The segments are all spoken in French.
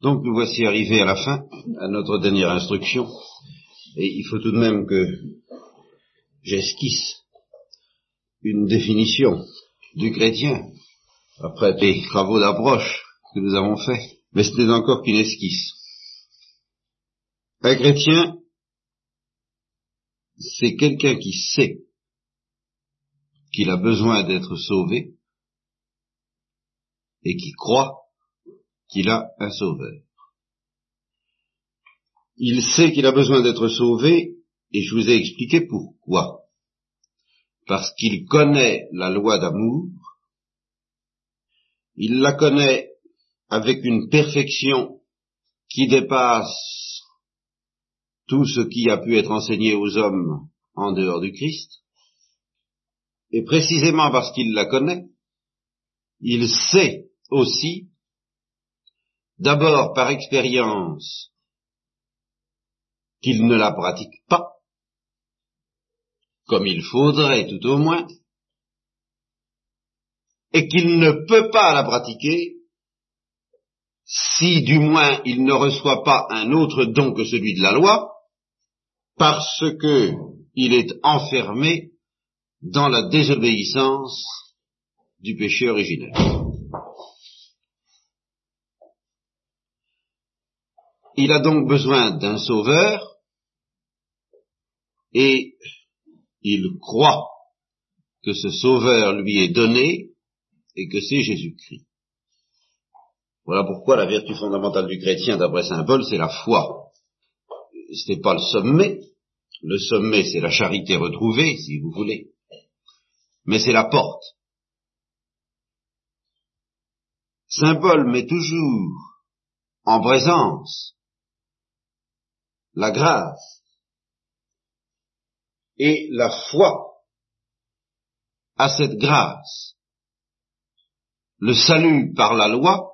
Donc nous voici arrivés à la fin, à notre dernière instruction, et il faut tout de même que j'esquisse une définition du chrétien, après les travaux d'approche que nous avons faits, mais ce n'est encore qu'une esquisse. Un chrétien, c'est quelqu'un qui sait qu'il a besoin d'être sauvé et qui croit qu'il a un sauveur. Il sait qu'il a besoin d'être sauvé et je vous ai expliqué pourquoi. Parce qu'il connaît la loi d'amour, il la connaît avec une perfection qui dépasse tout ce qui a pu être enseigné aux hommes en dehors du Christ, et précisément parce qu'il la connaît, il sait aussi, d'abord par expérience, qu'il ne la pratique pas, comme il faudrait tout au moins, et qu'il ne peut pas la pratiquer si du moins il ne reçoit pas un autre don que celui de la loi, parce que il est enfermé dans la désobéissance du péché originel. Il a donc besoin d'un sauveur et il croit que ce sauveur lui est donné et que c'est Jésus-Christ. Voilà pourquoi la vertu fondamentale du chrétien, d'après Saint Paul, c'est la foi. Ce n'est pas le sommet. Le sommet, c'est la charité retrouvée, si vous voulez. Mais c'est la porte. Saint Paul met toujours en présence la grâce et la foi à cette grâce. Le salut par la loi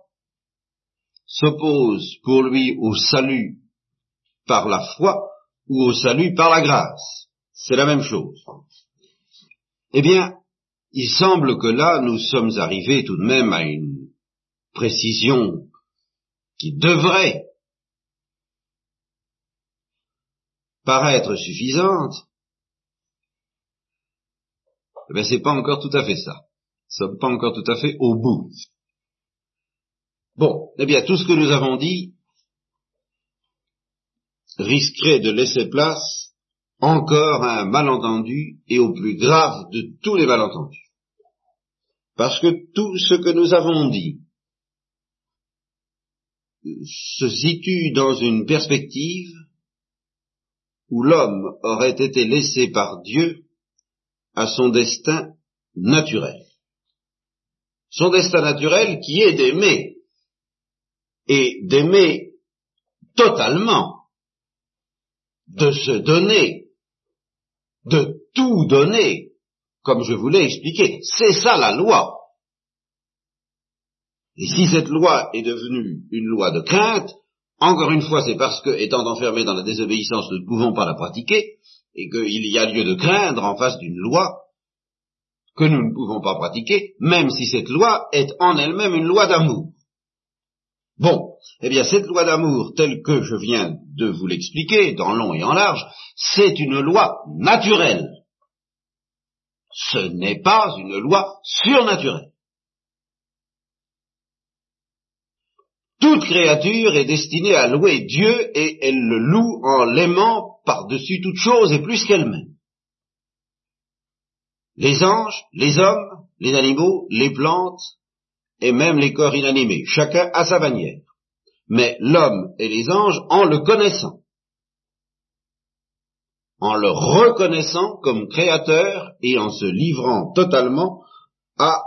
s'oppose pour lui au salut par la foi ou au salut par la grâce. C'est la même chose. Eh bien, il semble que là, nous sommes arrivés tout de même à une précision qui devrait paraître suffisante, eh bien, c'est pas encore tout à fait ça. Nous sommes pas encore tout à fait au bout. Bon, eh bien, tout ce que nous avons dit risquerait de laisser place encore à un malentendu et au plus grave de tous les malentendus. Parce que tout ce que nous avons dit se situe dans une perspective où l'homme aurait été laissé par Dieu à son destin naturel. Son destin naturel qui est d'aimer, et d'aimer totalement, de se donner, de tout donner, comme je vous l'ai expliqué. C'est ça la loi. Et si cette loi est devenue une loi de crainte, encore une fois, c'est parce que, étant enfermés dans la désobéissance, nous ne pouvons pas la pratiquer, et qu'il y a lieu de craindre en face d'une loi que nous ne pouvons pas pratiquer, même si cette loi est en elle-même une loi d'amour. Bon, eh bien cette loi d'amour, telle que je viens de vous l'expliquer, dans long et en large, c'est une loi naturelle. Ce n'est pas une loi surnaturelle. Toute créature est destinée à louer Dieu et elle le loue en l'aimant par-dessus toute chose et plus qu'elle-même. Les anges, les hommes, les animaux, les plantes et même les corps inanimés, chacun à sa manière. Mais l'homme et les anges en le connaissant, en le reconnaissant comme créateur et en se livrant totalement à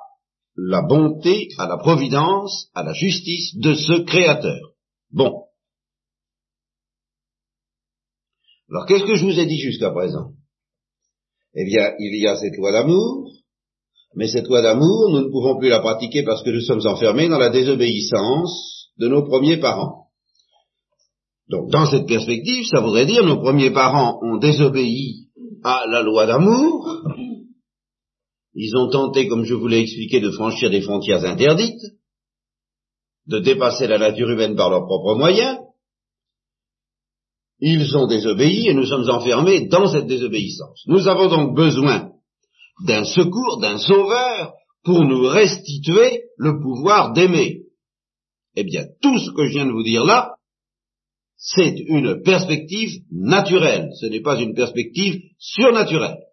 la bonté, à la providence, à la justice de ce Créateur. Bon. Alors qu'est-ce que je vous ai dit jusqu'à présent? Eh bien, il y a cette loi d'amour, mais cette loi d'amour, nous ne pouvons plus la pratiquer parce que nous sommes enfermés dans la désobéissance de nos premiers parents. Donc, dans cette perspective, ça voudrait dire nos premiers parents ont désobéi à la loi d'amour, ils ont tenté, comme je vous l'ai expliqué, de franchir des frontières interdites. de dépasser la nature humaine par leurs propres moyens, ils ont désobéi et nous sommes enfermés dans cette désobéissance. Nous avons donc besoin d'un secours, d'un sauveur, pour nous restituer le pouvoir d'aimer. Eh bien, tout ce que je viens de vous dire là, c'est une perspective naturelle, ce n'est pas une perspective surnaturelle.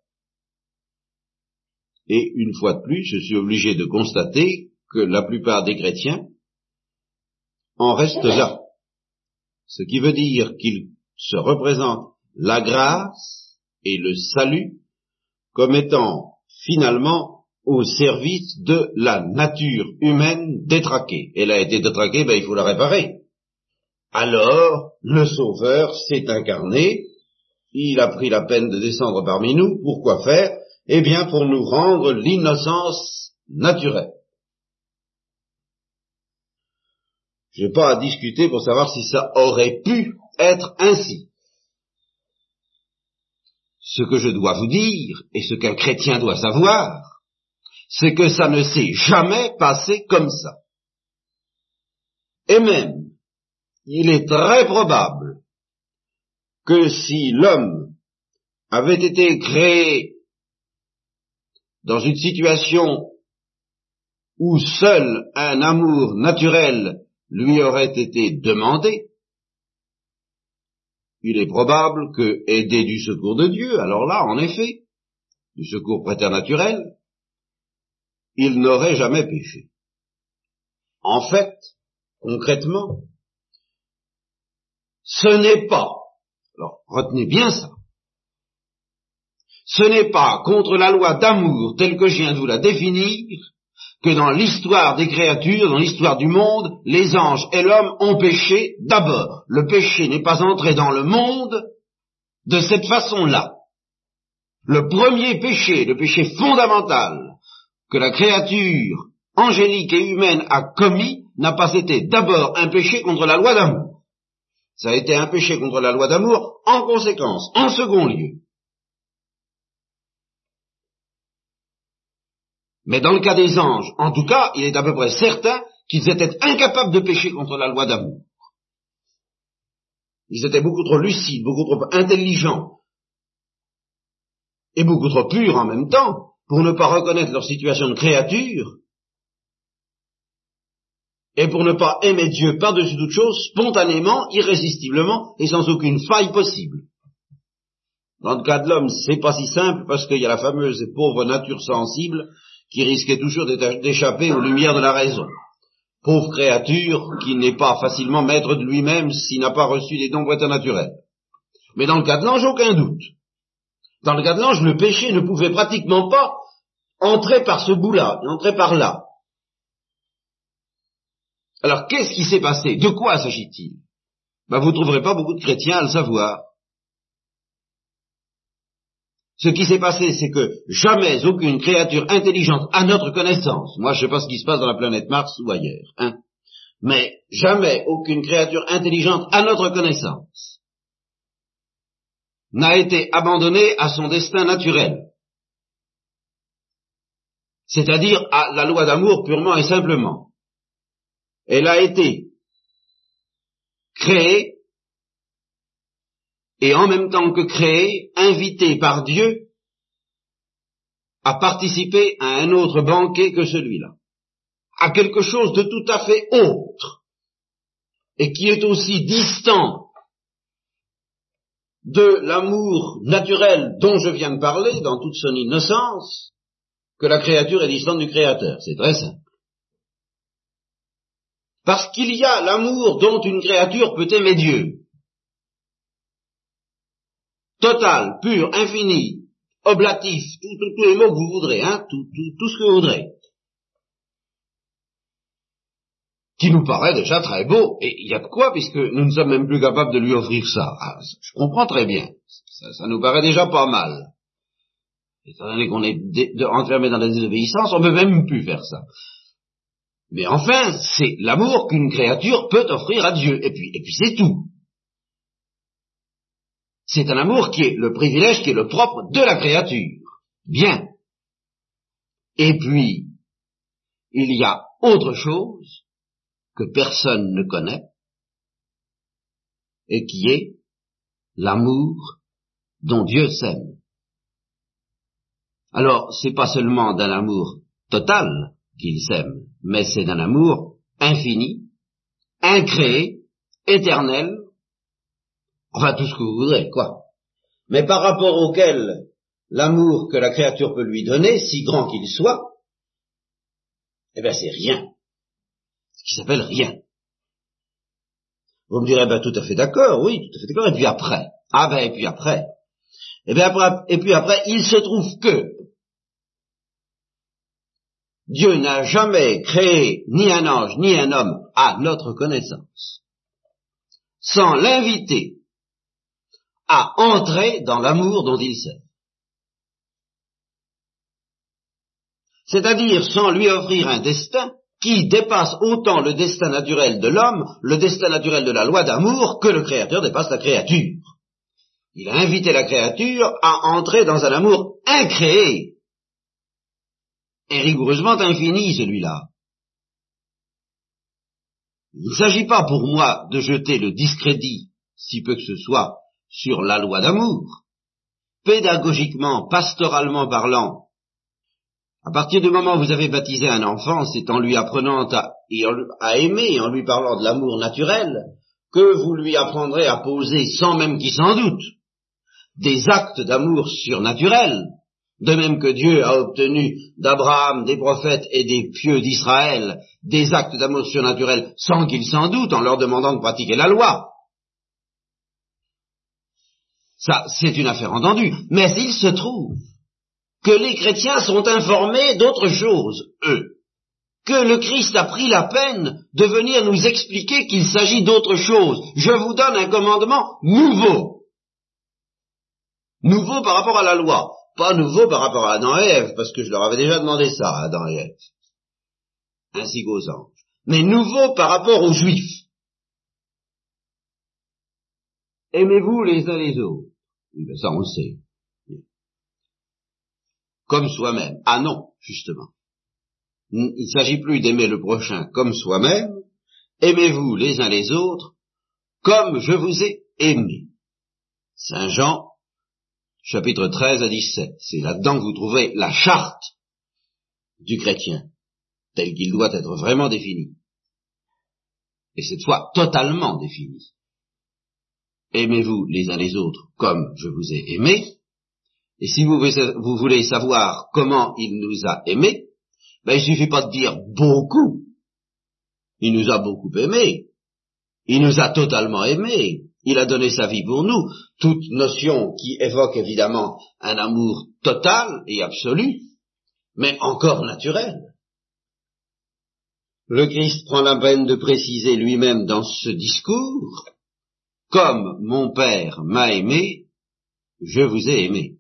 Et une fois de plus, je suis obligé de constater que la plupart des chrétiens en restent là. Ce qui veut dire qu'ils se représentent la grâce et le salut comme étant finalement au service de la nature humaine détraquée. Elle a été détraquée, ben il faut la réparer. Alors, le Sauveur s'est incarné, il a pris la peine de descendre parmi nous, pourquoi faire? Eh bien, pour nous rendre l'innocence naturelle. Je n'ai pas à discuter pour savoir si ça aurait pu être ainsi. Ce que je dois vous dire, et ce qu'un chrétien doit savoir, c'est que ça ne s'est jamais passé comme ça. Et même, il est très probable que si l'homme avait été créé dans une situation où seul un amour naturel lui aurait été demandé, il est probable que, aidé du secours de Dieu, alors là, en effet, du secours préternaturel, il n'aurait jamais péché. En fait, concrètement, ce n'est pas, alors retenez bien ça, ce n'est pas contre la loi d'amour telle que je viens de vous la définir que dans l'histoire des créatures, dans l'histoire du monde, les anges et l'homme ont péché d'abord. Le péché n'est pas entré dans le monde de cette façon-là. Le premier péché, le péché fondamental que la créature angélique et humaine a commis, n'a pas été d'abord un péché contre la loi d'amour. Ça a été un péché contre la loi d'amour en conséquence, en second lieu. Mais dans le cas des anges, en tout cas, il est à peu près certain qu'ils étaient incapables de pécher contre la loi d'amour. Ils étaient beaucoup trop lucides, beaucoup trop intelligents, et beaucoup trop purs en même temps, pour ne pas reconnaître leur situation de créature, et pour ne pas aimer Dieu par-dessus toute chose, spontanément, irrésistiblement, et sans aucune faille possible. Dans le cas de l'homme, c'est pas si simple parce qu'il y a la fameuse et pauvre nature sensible qui risquait toujours d'échapper aux lumières de la raison. Pauvre créature qui n'est pas facilement maître de lui-même s'il n'a pas reçu des dons préternaturels. Mais dans le cas de l'ange, aucun doute. Dans le cas de l'ange, le péché ne pouvait pratiquement pas entrer par ce bout-là, entrer par là. Alors qu'est-ce qui s'est passé? De quoi s'agit-il? Ben, Vous ne trouverez pas beaucoup de chrétiens à le savoir. Ce qui s'est passé, c'est que jamais aucune créature intelligente à notre connaissance, moi je sais pas ce qui se passe dans la planète Mars ou ailleurs, hein, mais jamais aucune créature intelligente à notre connaissance n'a été abandonnée à son destin naturel, c'est-à-dire à la loi d'amour purement et simplement. Elle a été créée et en même temps que créé, invité par Dieu à participer à un autre banquet que celui-là, à quelque chose de tout à fait autre, et qui est aussi distant de l'amour naturel dont je viens de parler, dans toute son innocence, que la créature est distante du Créateur. C'est très simple. Parce qu'il y a l'amour dont une créature peut aimer Dieu total, pur, infini, oblatif, tous les mots que vous voudrez, hein, tout, ce que vous voudrez, qui nous paraît déjà très beau, et il y a de quoi, puisque nous ne sommes même plus capables de lui offrir ça. Ah, je comprends très bien, ça, nous paraît déjà pas mal. Étant donné qu'on est enfermé dans la désobéissance, on ne peut même plus faire ça. Mais enfin, c'est l'amour qu'une créature peut offrir à Dieu, et puis c'est tout. C'est un amour qui est le privilège, qui est le propre de la créature. Bien. Et puis, il y a autre chose que personne ne connaît et qui est l'amour dont Dieu s'aime. Alors, c'est pas seulement d'un amour total qu'il s'aime, mais c'est d'un amour infini, incréé, éternel, enfin tout ce que vous voudrez, quoi. Mais par rapport auquel l'amour que la créature peut lui donner, si grand qu'il soit, eh bien c'est rien. Ce qui s'appelle rien. Vous me direz, ben tout à fait d'accord, oui, tout à fait d'accord, et puis après Ah ben et puis après Et bien après, et puis après, il se trouve que Dieu n'a jamais créé ni un ange ni un homme à notre connaissance sans l'inviter à entrer dans l'amour dont il sait. C'est-à-dire sans lui offrir un destin qui dépasse autant le destin naturel de l'homme, le destin naturel de la loi d'amour, que le Créateur dépasse la créature. Il a invité la créature à entrer dans un amour incréé, et rigoureusement infini celui-là. Il ne s'agit pas pour moi de jeter le discrédit, si peu que ce soit, sur la loi d'amour. Pédagogiquement, pastoralement parlant, à partir du moment où vous avez baptisé un enfant, c'est en lui apprenant à, aimer, en lui parlant de l'amour naturel, que vous lui apprendrez à poser, sans même qu'il s'en doute, des actes d'amour surnaturels, de même que Dieu a obtenu d'Abraham, des prophètes et des pieux d'Israël des actes d'amour surnaturels sans qu'ils s'en doutent en leur demandant de pratiquer la loi. Ça, c'est une affaire entendue. Mais il se trouve que les chrétiens sont informés d'autre chose, eux. Que le Christ a pris la peine de venir nous expliquer qu'il s'agit d'autre chose. Je vous donne un commandement nouveau. Nouveau par rapport à la loi. Pas nouveau par rapport à Adam et Ève, parce que je leur avais déjà demandé ça à Adam et Ève. Ainsi qu'aux anges. Mais nouveau par rapport aux Juifs. Aimez-vous les uns les autres. Oui, ça on le sait comme soi-même. Ah non, justement. Il ne s'agit plus d'aimer le prochain comme soi-même, aimez-vous les uns les autres comme je vous ai aimé. Saint Jean, chapitre 13 à 17. C'est là-dedans que vous trouvez la charte du chrétien, tel qu'il doit être vraiment défini. Et cette fois totalement défini. Aimez-vous les uns les autres comme je vous ai aimé, et si vous, voulez savoir comment il nous a aimés, ben il suffit pas de dire beaucoup. Il nous a beaucoup aimés. Il nous a totalement aimés. Il a donné sa vie pour nous. Toute notion qui évoque évidemment un amour total et absolu, mais encore naturel. Le Christ prend la peine de préciser lui-même dans ce discours, comme mon Père m'a aimé, je vous ai aimé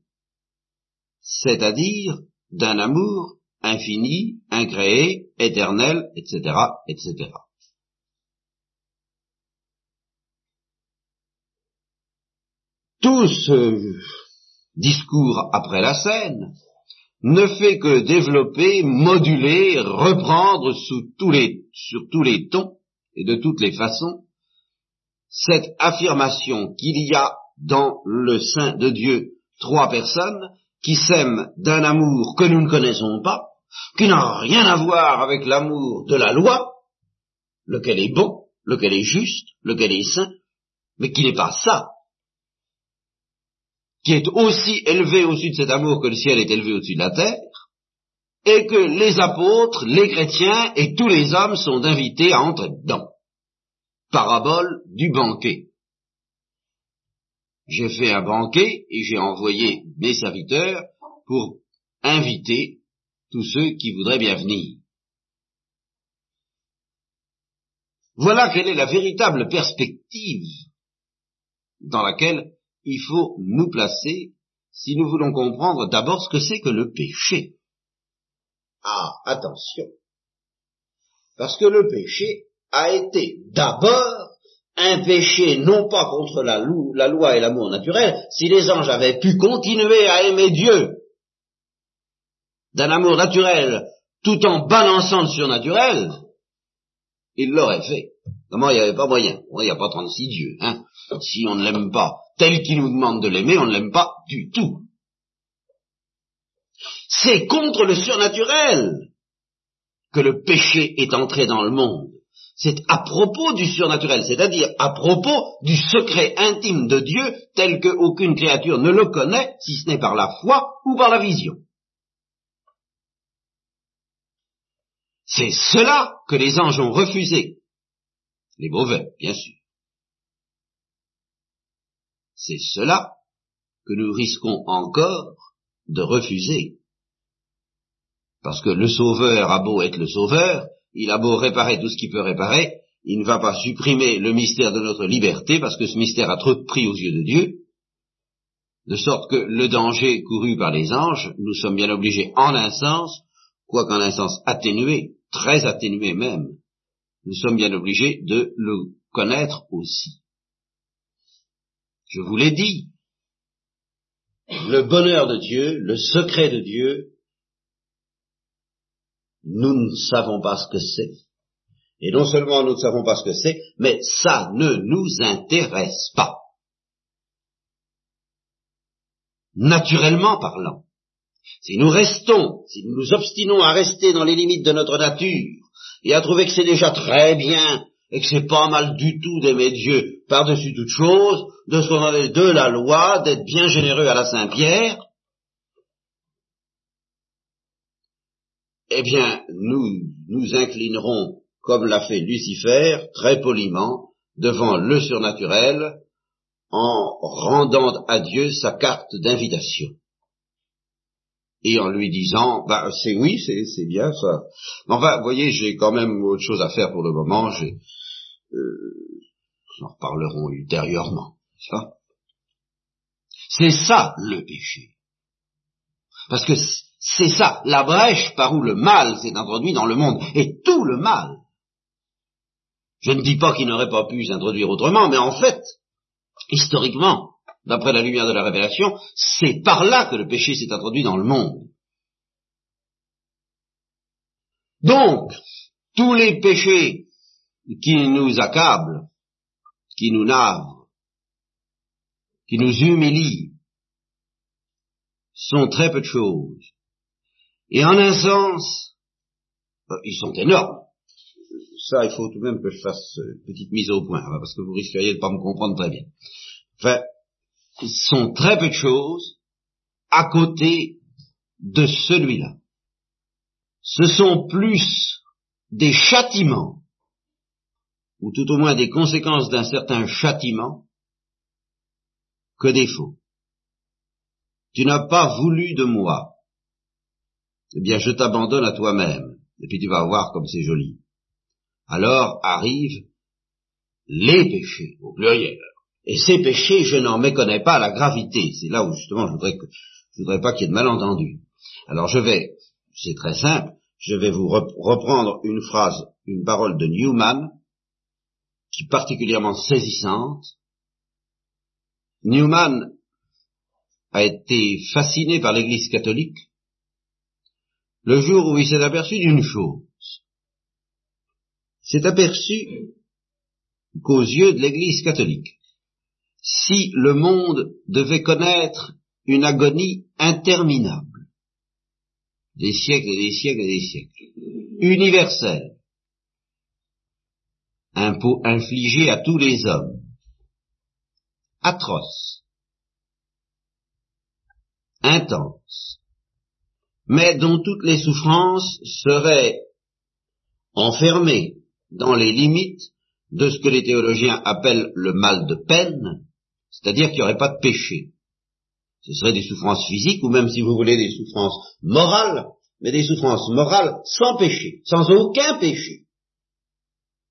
c'est-à-dire d'un amour infini, incréé, éternel, etc., etc. Tout ce discours après la scène ne fait que développer, moduler, reprendre sur tous les tons et de toutes les façons cette affirmation qu'il y a dans le sein de Dieu trois personnes qui s'aiment d'un amour que nous ne connaissons pas, qui n'a rien à voir avec l'amour de la loi, lequel est bon, lequel est juste, lequel est saint, mais qui n'est pas ça, qui est aussi élevé au-dessus de cet amour que le ciel est élevé au-dessus de la terre, et que les apôtres, les chrétiens et tous les hommes sont invités à entrer dedans. Parabole du banquet j'ai fait un banquet et j'ai envoyé mes serviteurs pour inviter tous ceux qui voudraient bien venir. Voilà quelle est la véritable perspective dans laquelle il faut nous placer si nous voulons comprendre d'abord ce que c'est que le péché. Ah, attention. Parce que le péché a été d'abord un péché non pas contre la, loi et l'amour naturel, si les anges avaient pu continuer à aimer Dieu d'un amour naturel tout en balançant le surnaturel, il l'aurait fait. Comment il n'y avait pas moyen Il n'y a pas 36 dieux. Hein si on ne l'aime pas tel qu'il nous demande de l'aimer, on ne l'aime pas du tout. C'est contre le surnaturel que le péché est entré dans le monde. C'est à propos du surnaturel, c'est-à-dire à propos du secret intime de Dieu tel qu'aucune créature ne le connaît, si ce n'est par la foi ou par la vision. C'est cela que les anges ont refusé. Les mauvais, bien sûr. C'est cela que nous risquons encore de refuser. Parce que le Sauveur a beau être le Sauveur, il a beau réparer tout ce qu'il peut réparer, il ne va pas supprimer le mystère de notre liberté, parce que ce mystère a trop de prix aux yeux de Dieu, de sorte que le danger couru par les anges, nous sommes bien obligés en un sens, quoiqu'en un sens atténué, très atténué même, nous sommes bien obligés de le connaître aussi. Je vous l'ai dit, le bonheur de Dieu, le secret de Dieu, nous ne savons pas ce que c'est. Et non seulement nous ne savons pas ce que c'est, mais ça ne nous intéresse pas. Naturellement parlant. Si nous restons, si nous nous obstinons à rester dans les limites de notre nature et à trouver que c'est déjà très bien et que c'est pas mal du tout d'aimer Dieu par-dessus toute chose, de se donner de la loi, d'être bien généreux à la Saint-Pierre, eh bien, nous nous inclinerons, comme l'a fait Lucifer, très poliment, devant le surnaturel, en rendant à Dieu sa carte d'invitation. Et en lui disant, bah, c'est oui, c'est bien ça. Enfin, vous voyez, j'ai quand même autre chose à faire pour le moment, j'ai, euh, en reparlerons ultérieurement. C'est ça le péché. Parce que c'est ça, la brèche par où le mal s'est introduit dans le monde, et tout le mal. Je ne dis pas qu'il n'aurait pas pu s'introduire autrement, mais en fait, historiquement, d'après la lumière de la révélation, c'est par là que le péché s'est introduit dans le monde. Donc, tous les péchés qui nous accablent, qui nous navrent, qui nous humilient, sont très peu de choses. Et en un sens, euh, ils sont énormes. Ça, il faut tout de même que je fasse une petite mise au point, hein, parce que vous risqueriez de ne pas me comprendre très bien. Enfin, ils sont très peu de choses à côté de celui-là. Ce sont plus des châtiments, ou tout au moins des conséquences d'un certain châtiment, que des faux. Tu n'as pas voulu de moi, eh bien je t'abandonne à toi-même, et puis tu vas voir comme c'est joli. Alors arrivent les péchés, au pluriel. Et ces péchés, je n'en méconnais pas la gravité. C'est là où justement je voudrais voudrais pas qu'il y ait de malentendu. Alors je vais, c'est très simple, je vais vous reprendre une phrase, une parole de Newman, qui est particulièrement saisissante. Newman a été fasciné par l'Église catholique le jour où il s'est aperçu d'une chose. S'est aperçu qu'aux yeux de l'Église catholique, si le monde devait connaître une agonie interminable, des siècles et des siècles et des siècles, universelle, impôt infligé à tous les hommes, atroce, intense, mais dont toutes les souffrances seraient enfermées dans les limites de ce que les théologiens appellent le mal de peine, c'est-à-dire qu'il n'y aurait pas de péché. Ce seraient des souffrances physiques, ou même si vous voulez des souffrances morales, mais des souffrances morales sans péché, sans aucun péché.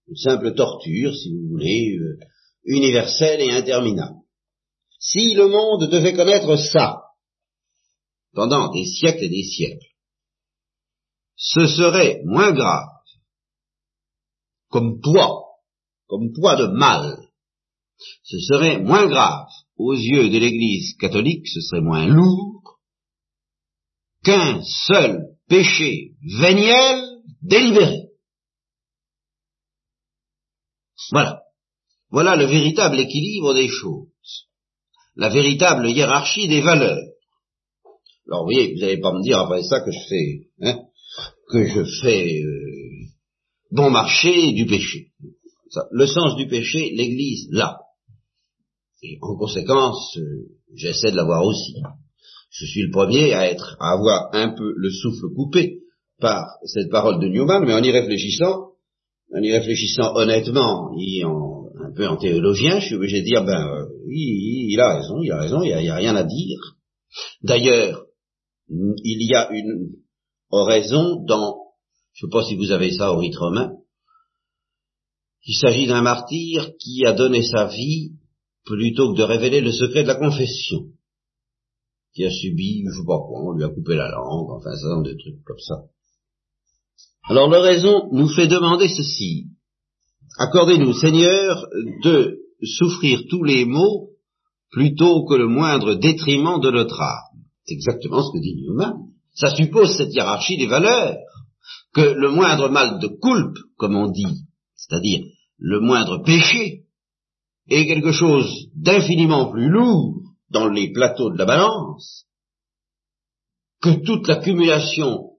Une simple torture, si vous voulez, euh, universelle et interminable. Si le monde devait connaître ça, pendant des siècles et des siècles, ce serait moins grave comme poids, comme poids de mal. Ce serait moins grave aux yeux de l'Église catholique, ce serait moins lourd qu'un seul péché véniel délibéré. Voilà. Voilà le véritable équilibre des choses. La véritable hiérarchie des valeurs. Alors vous voyez, vous n'allez pas me dire après ça que je fais, hein, que je fais euh, bon marché du péché. le sens du péché, l'Église là. Et en conséquence, euh, j'essaie de l'avoir aussi. Je suis le premier à être, à avoir un peu le souffle coupé par cette parole de Newman, mais en y réfléchissant, en y réfléchissant honnêtement, et un peu en théologien, je suis obligé de dire, ben, euh, il a raison, il a raison, il n'y a, rien à dire. D'ailleurs, il y a une oraison dans, je ne sais pas si vous avez ça au rite romain, il s'agit d'un martyr qui a donné sa vie plutôt que de révéler le secret de la confession, qui a subi, je sais pas quoi, on lui a coupé la langue, enfin, ça dans des trucs comme ça. Alors l'oraison nous fait demander ceci. Accordez-nous, Seigneur, de souffrir tous les maux plutôt que le moindre détriment de notre âme. C'est exactement ce que dit Newman. Ça suppose cette hiérarchie des valeurs, que le moindre mal de culpe, comme on dit, c'est-à-dire le moindre péché, est quelque chose d'infiniment plus lourd dans les plateaux de la balance que toute l'accumulation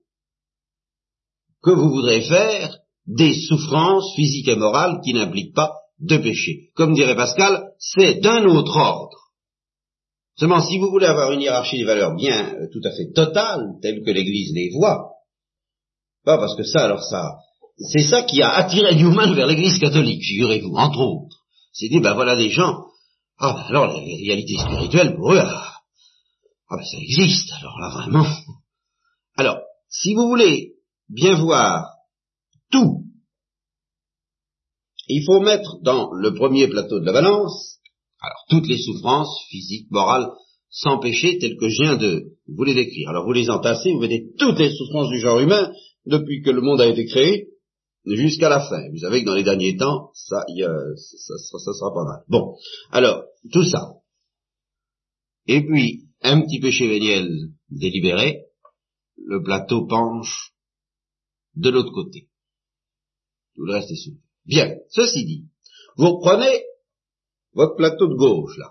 que vous voudrez faire des souffrances physiques et morales qui n'impliquent pas de péché. Comme dirait Pascal, c'est d'un autre ordre. Seulement, si vous voulez avoir une hiérarchie des valeurs bien euh, tout à fait totale, telle que l'Église les voit, pas parce que ça, alors ça, c'est ça qui a attiré Newman vers l'Église catholique, figurez-vous, entre autres. C'est dit, ben voilà des gens, ah ben alors la réalité spirituelle pour eux, ah, ah ben ça existe, alors là vraiment. Alors, si vous voulez bien voir tout, il faut mettre dans le premier plateau de la balance, alors toutes les souffrances physiques, morales, sans péché, telles que je viens de vous les décrire. Alors vous les entassez, vous mettez toutes les souffrances du genre humain depuis que le monde a été créé jusqu'à la fin. Vous savez que dans les derniers temps, ça, y a, ça, ça, ça sera pas mal. Bon, alors tout ça. Et puis un petit péché véniel délibéré, le plateau penche de l'autre côté. Tout le reste est souple. Bien, ceci dit, vous reprenez votre plateau de gauche, là.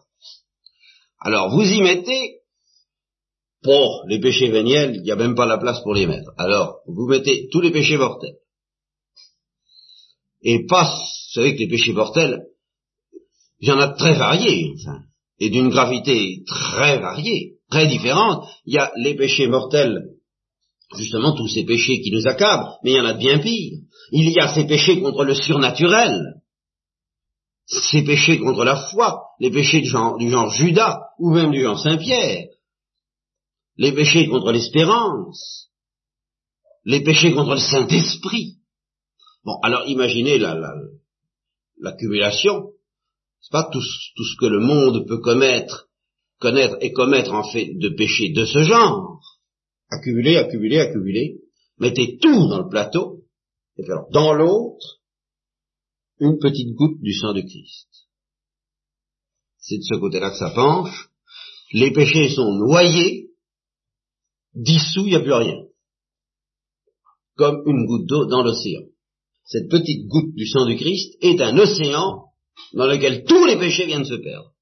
Alors, vous y mettez, pour les péchés véniels, il n'y a même pas la place pour les mettre. Alors, vous mettez tous les péchés mortels. Et pas, vous savez que les péchés mortels, il y en a de très variés, enfin, et d'une gravité très variée, très différente. Il y a les péchés mortels justement tous ces péchés qui nous accablent, mais il y en a de bien pire. Il y a ces péchés contre le surnaturel, ces péchés contre la foi, les péchés du genre, Judas, ou même du genre Saint-Pierre, les péchés contre l'espérance, les péchés contre le Saint-Esprit. Bon, alors imaginez l'accumulation, la, c'est pas tout, ce que le monde peut commettre, connaître et commettre en fait de péchés de ce genre. Accumuler, accumuler, accumuler, mettez tout dans le plateau, et alors dans l'autre, une petite goutte du sang de Christ. C'est de ce côté-là que ça penche. Les péchés sont noyés, dissous, il n'y a plus rien. Comme une goutte d'eau dans l'océan. Cette petite goutte du sang du Christ est un océan dans lequel tous les péchés viennent se perdre.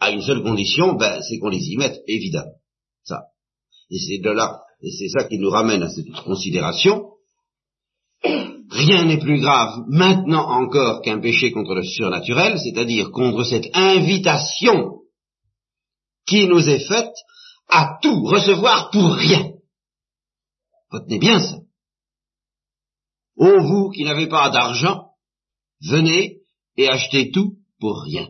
À une seule condition, ben, c'est qu'on les y mette, évidemment. Ça. Et c'est de là et c'est ça qui nous ramène à cette considération, rien n'est plus grave maintenant encore qu'un péché contre le surnaturel, c'est-à-dire contre cette invitation qui nous est faite à tout recevoir pour rien. Retenez bien ça. Ô vous qui n'avez pas d'argent, venez et achetez tout pour rien.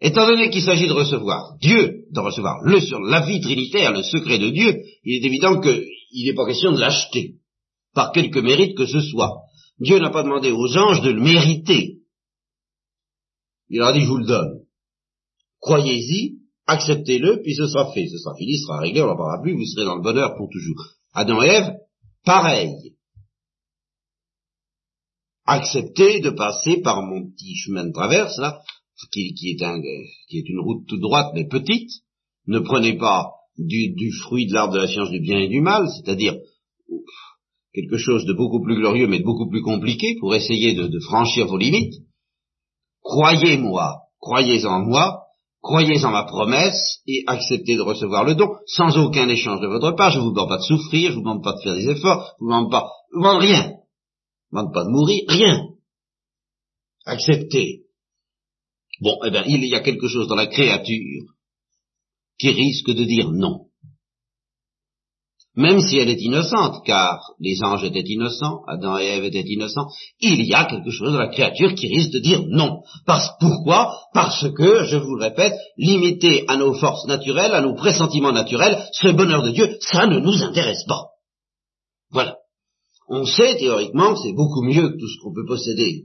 Étant donné qu'il s'agit de recevoir Dieu, de recevoir le sur la vie trinitaire, le secret de Dieu, il est évident qu'il n'est pas question de l'acheter par quelque mérite que ce soit. Dieu n'a pas demandé aux anges de le mériter. Il leur a dit, je vous le donne. Croyez-y, acceptez-le, puis ce sera fait. Ce sera fini, ce sera réglé, on n'en parlera plus, vous serez dans le bonheur pour toujours. Adam et Ève, pareil. Acceptez de passer par mon petit chemin de traverse, là, qui, est une route toute droite mais petite, ne prenez pas du, fruit de l'arbre de la science du bien et du mal, c'est-à-dire quelque chose de beaucoup plus glorieux mais de beaucoup plus compliqué pour essayer de, franchir vos limites. Croyez-moi, croyez en moi, croyez en ma promesse et acceptez de recevoir le don sans aucun échange de votre part. Je ne vous demande pas de souffrir, je ne vous demande pas de faire des efforts, je ne vous demande pas, je vous demande rien. Je ne vous demande pas de mourir, rien. Acceptez. Bon, eh bien, il y a quelque chose dans la créature qui risque de dire non même si elle est innocente, car les anges étaient innocents, Adam et Ève étaient innocents, il y a quelque chose dans la créature qui risque de dire non. Parce, pourquoi? Parce que, je vous le répète, limité à nos forces naturelles, à nos pressentiments naturels, ce bonheur de Dieu, ça ne nous intéresse pas. Voilà. On sait théoriquement que c'est beaucoup mieux que tout ce qu'on peut posséder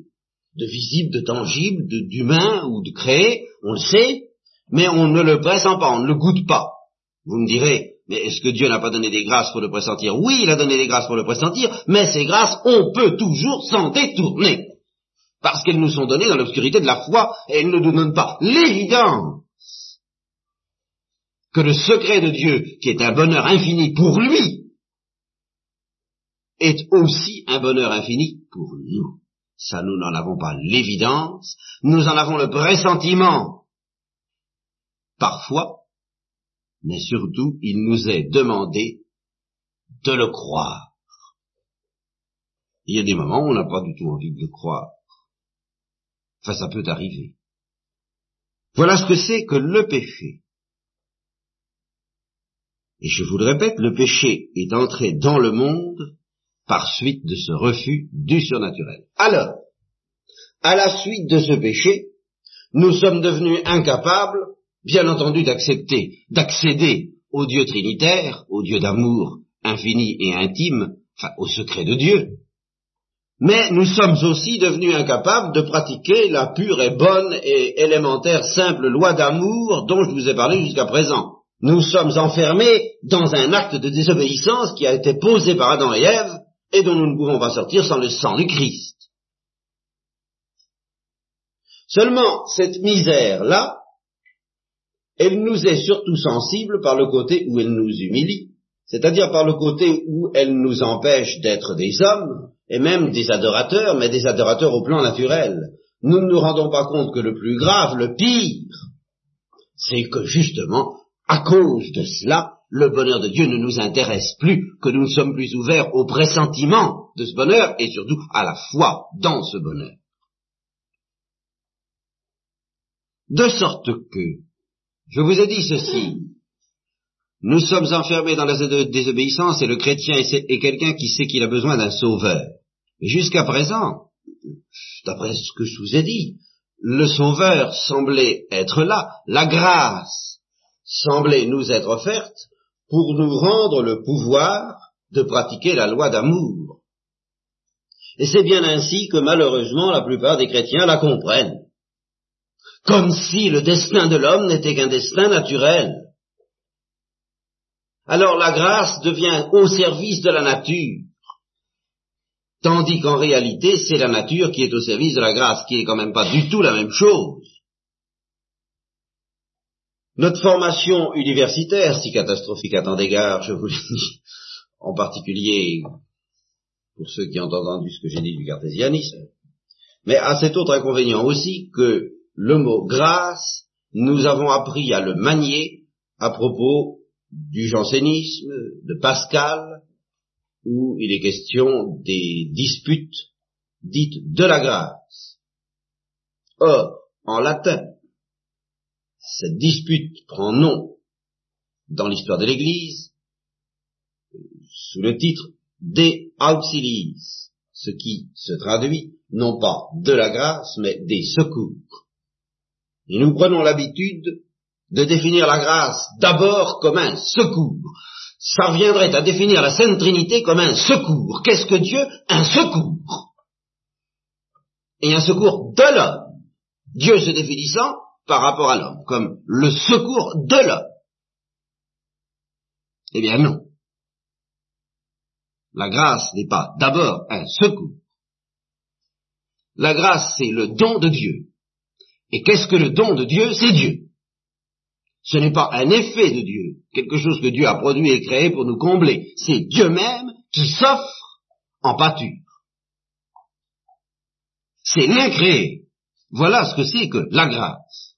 de visible, de tangible, d'humain ou de créé, on le sait, mais on ne le pressent pas, on ne le goûte pas. Vous me direz, mais est-ce que Dieu n'a pas donné des grâces pour le pressentir? Oui, il a donné des grâces pour le pressentir, mais ces grâces, on peut toujours s'en détourner. Parce qu'elles nous sont données dans l'obscurité de la foi, et elles ne nous donnent pas l'évidence que le secret de Dieu, qui est un bonheur infini pour lui, est aussi un bonheur infini pour nous. Ça, nous n'en avons pas l'évidence, nous en avons le pressentiment. Parfois, mais surtout il nous est demandé de le croire. Il y a des moments où on n'a pas du tout envie de le croire. Enfin, ça peut arriver. Voilà ce que c'est que le péché. Et je vous le répète, le péché est entré dans le monde par suite de ce refus du surnaturel. Alors, à la suite de ce péché, nous sommes devenus incapables bien entendu d'accepter, d'accéder au Dieu trinitaire, au Dieu d'amour infini et intime, enfin au secret de Dieu. Mais nous sommes aussi devenus incapables de pratiquer la pure et bonne et élémentaire simple loi d'amour dont je vous ai parlé jusqu'à présent. Nous sommes enfermés dans un acte de désobéissance qui a été posé par Adam et Ève et dont nous ne pouvons pas sortir sans le sang du Christ. Seulement, cette misère-là, elle nous est surtout sensible par le côté où elle nous humilie, c'est-à-dire par le côté où elle nous empêche d'être des hommes, et même des adorateurs, mais des adorateurs au plan naturel. Nous ne nous rendons pas compte que le plus grave, le pire, c'est que justement, à cause de cela, le bonheur de Dieu ne nous intéresse plus, que nous ne sommes plus ouverts au pressentiment de ce bonheur et surtout à la foi dans ce bonheur. De sorte que je vous ai dit ceci. Nous sommes enfermés dans la désobéissance et le chrétien est quelqu'un qui sait qu'il a besoin d'un sauveur. Jusqu'à présent, d'après ce que je vous ai dit, le sauveur semblait être là, la grâce semblait nous être offerte pour nous rendre le pouvoir de pratiquer la loi d'amour. Et c'est bien ainsi que malheureusement la plupart des chrétiens la comprennent comme si le destin de l'homme n'était qu'un destin naturel. Alors la grâce devient au service de la nature, tandis qu'en réalité c'est la nature qui est au service de la grâce, qui est quand même pas du tout la même chose. Notre formation universitaire, si catastrophique à tant d'égards, je vous le dis, en particulier pour ceux qui ont entendu ce que j'ai dit du cartésianisme, mais à cet autre inconvénient aussi que le mot grâce, nous avons appris à le manier à propos du jansénisme, de Pascal, où il est question des disputes dites de la grâce. Or, en latin, cette dispute prend nom dans l'histoire de l'Église sous le titre De auxiliis, ce qui se traduit non pas de la grâce, mais des secours. Et nous prenons l'habitude de définir la grâce d'abord comme un secours. Ça reviendrait à définir la Sainte Trinité comme un secours. Qu'est-ce que Dieu? Un secours. Et un secours de l'homme. Dieu se définissant par rapport à l'homme, comme le secours de l'homme. Eh bien non. La grâce n'est pas d'abord un secours. La grâce, c'est le don de Dieu. Et qu'est-ce que le don de Dieu? C'est Dieu. Ce n'est pas un effet de Dieu, quelque chose que Dieu a produit et créé pour nous combler. C'est Dieu même qui s'offre en pâture. C'est l'incréé. Voilà ce que c'est que la grâce.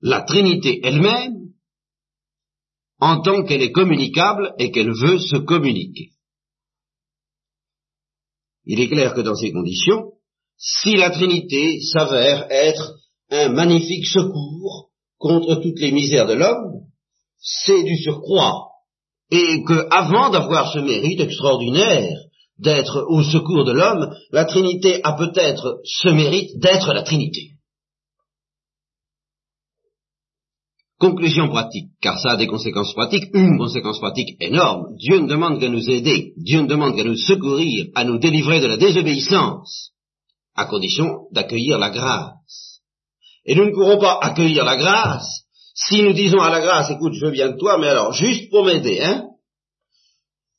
La Trinité elle-même, en tant qu'elle est communicable et qu'elle veut se communiquer. Il est clair que dans ces conditions, si la Trinité s'avère être un magnifique secours contre toutes les misères de l'homme, c'est du surcroît. Et que, avant d'avoir ce mérite extraordinaire d'être au secours de l'homme, la Trinité a peut-être ce mérite d'être la Trinité. Conclusion pratique, car ça a des conséquences pratiques, une conséquence pratique énorme. Dieu ne demande qu'à nous aider, Dieu ne demande qu'à nous secourir, à nous délivrer de la désobéissance, à condition d'accueillir la grâce. Et nous ne pourrons pas accueillir la grâce si nous disons à la grâce, écoute, je veux bien de toi, mais alors juste pour m'aider, hein.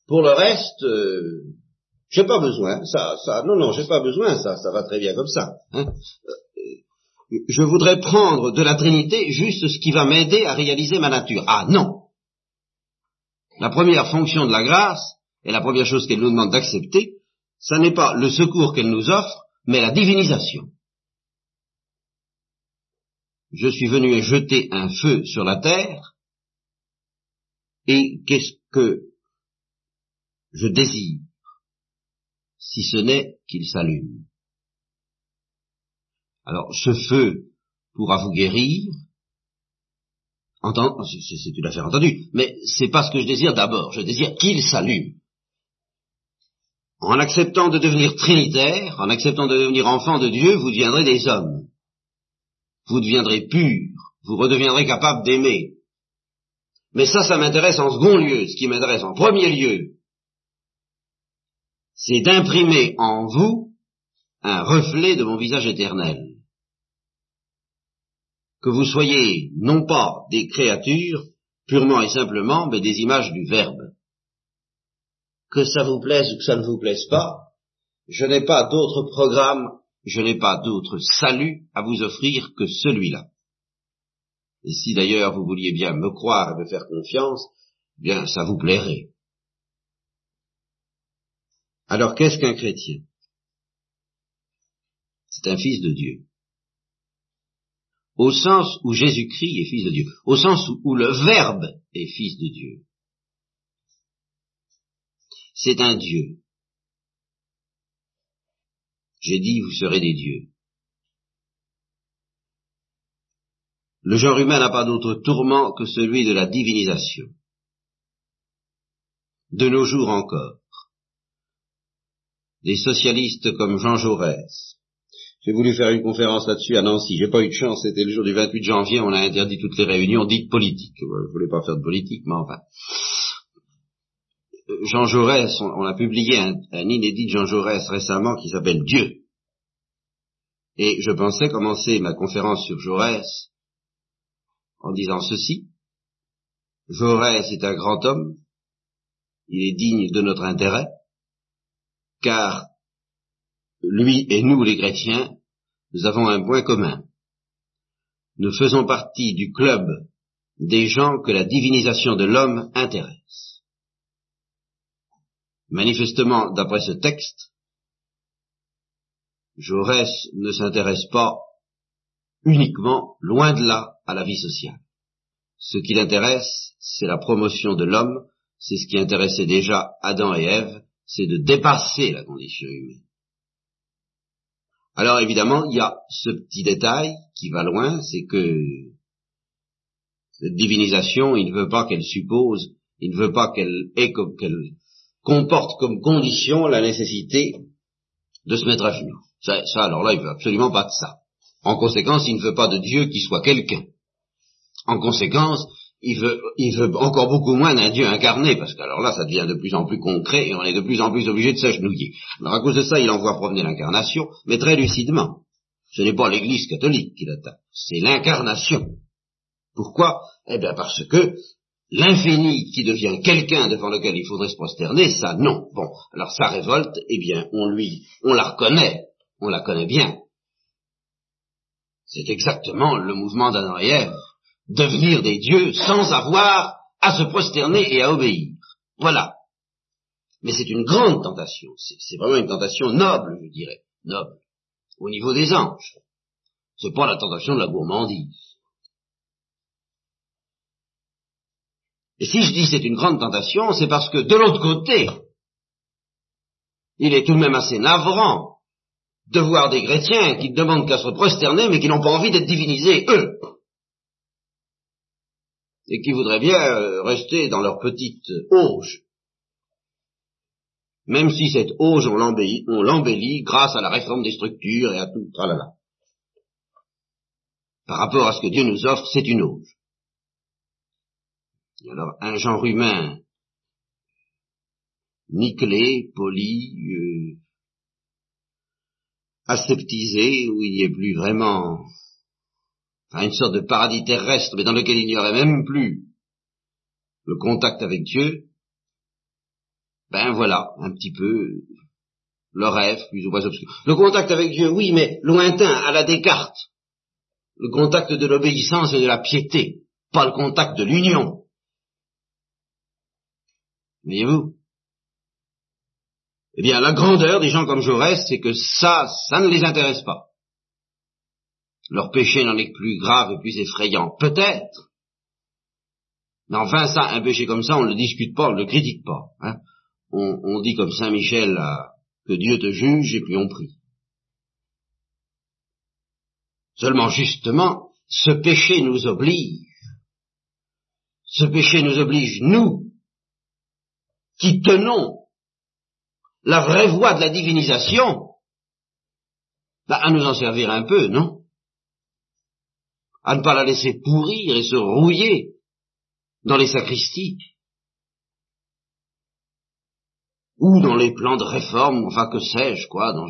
Pour le reste, euh, j'ai pas besoin, ça, ça, non, non, j'ai pas besoin, ça, ça va très bien comme ça. Hein. Euh, je voudrais prendre de la Trinité juste ce qui va m'aider à réaliser ma nature. Ah non. La première fonction de la grâce, et la première chose qu'elle nous demande d'accepter, ça n'est pas le secours qu'elle nous offre, mais la divinisation. Je suis venu jeter un feu sur la terre, et qu'est-ce que je désire, si ce n'est qu'il s'allume. Alors, ce feu pourra vous guérir, c'est une affaire entendue, mais c'est pas ce que je désire d'abord, je désire qu'il s'allume en acceptant de devenir trinitaire, en acceptant de devenir enfant de Dieu, vous deviendrez des hommes. Vous deviendrez purs, vous redeviendrez capable d'aimer. Mais ça, ça m'intéresse en second lieu. Ce qui m'intéresse en premier lieu, c'est d'imprimer en vous un reflet de mon visage éternel. Que vous soyez non pas des créatures purement et simplement, mais des images du Verbe que ça vous plaise ou que ça ne vous plaise pas, je n'ai pas d'autre programme, je n'ai pas d'autre salut à vous offrir que celui-là. Et si d'ailleurs vous vouliez bien me croire et me faire confiance, bien ça vous plairait. Alors qu'est-ce qu'un chrétien? C'est un fils de Dieu. Au sens où Jésus-Christ est fils de Dieu, au sens où le Verbe est fils de Dieu c'est un Dieu. J'ai dit, vous serez des dieux. Le genre humain n'a pas d'autre tourment que celui de la divinisation. De nos jours encore, des socialistes comme Jean Jaurès, j'ai voulu faire une conférence là-dessus à Nancy. J'ai pas eu de chance. C'était le jour du 28 janvier. On a interdit toutes les réunions dites politiques. Je voulais pas faire de politique, mais enfin. Jean Jaurès, on, a publié un, inédit de Jean Jaurès récemment qui s'appelle Dieu. Et je pensais commencer ma conférence sur Jaurès en disant ceci. Jaurès est un grand homme, il est digne de notre intérêt, car lui et nous les chrétiens, nous avons un point commun. Nous faisons partie du club des gens que la divinisation de l'homme intéresse. Manifestement, d'après ce texte, Jaurès ne s'intéresse pas uniquement, loin de là, à la vie sociale. Ce qui l'intéresse, c'est la promotion de l'homme, c'est ce qui intéressait déjà Adam et Ève, c'est de dépasser la condition humaine. Alors évidemment, il y a ce petit détail qui va loin, c'est que cette divinisation, il ne veut pas qu'elle suppose, il ne veut pas qu'elle ait comme qu'elle comporte comme condition la nécessité de se mettre à genoux. Ça, alors là, il veut absolument pas de ça. En conséquence, il ne veut pas de Dieu qui soit quelqu'un. En conséquence, il veut, il veut encore beaucoup moins d'un Dieu incarné, parce qu'alors là, ça devient de plus en plus concret et on est de plus en plus obligé de s'agenouiller. Alors à cause de ça, il envoie promener l'incarnation, mais très lucidement. Ce n'est pas l'Église catholique qui l'attaque, c'est l'incarnation. Pourquoi? Eh bien parce que l'infini qui devient quelqu'un devant lequel il faudrait se prosterner, ça non. Bon, alors sa révolte, eh bien, on lui, on la reconnaît, on la connaît bien. C'est exactement le mouvement Ève, devenir des dieux sans avoir à se prosterner et à obéir. Voilà. Mais c'est une grande tentation. C'est vraiment une tentation noble, je dirais. Noble. Au niveau des anges. C'est pas la tentation de la gourmandise. Et si je dis c'est une grande tentation, c'est parce que de l'autre côté, il est tout de même assez navrant de voir des chrétiens qui ne demandent qu'à se prosterner, mais qui n'ont pas envie d'être divinisés, eux. Et qui voudraient bien euh, rester dans leur petite auge. Même si cette auge, on l'embellit, grâce à la réforme des structures et à tout, tralala. Par rapport à ce que Dieu nous offre, c'est une auge. Alors, un genre humain nickelé, poli, euh, aseptisé, où il n'y ait plus vraiment enfin, une sorte de paradis terrestre, mais dans lequel il n'y aurait même plus le contact avec Dieu, ben voilà, un petit peu le rêve, plus ou moins obscur. Le contact avec Dieu, oui, mais lointain, à la Descartes. Le contact de l'obéissance et de la piété, pas le contact de l'union. Voyez-vous? Eh bien, la grandeur des gens comme Jaurès, c'est que ça, ça ne les intéresse pas. Leur péché n'en est plus grave et plus effrayant, peut-être. Mais enfin, ça, un péché comme ça, on ne le discute pas, on ne le critique pas. Hein. On, dit comme Saint Michel que Dieu te juge et puis on prie. Seulement, justement, ce péché nous oblige. Ce péché nous oblige, nous, qui tenons la vraie voie de la divinisation, bah, à nous en servir un peu, non? À ne pas la laisser pourrir et se rouiller dans les sacristies ou dans les plans de réforme, enfin que sais-je, quoi. Dans...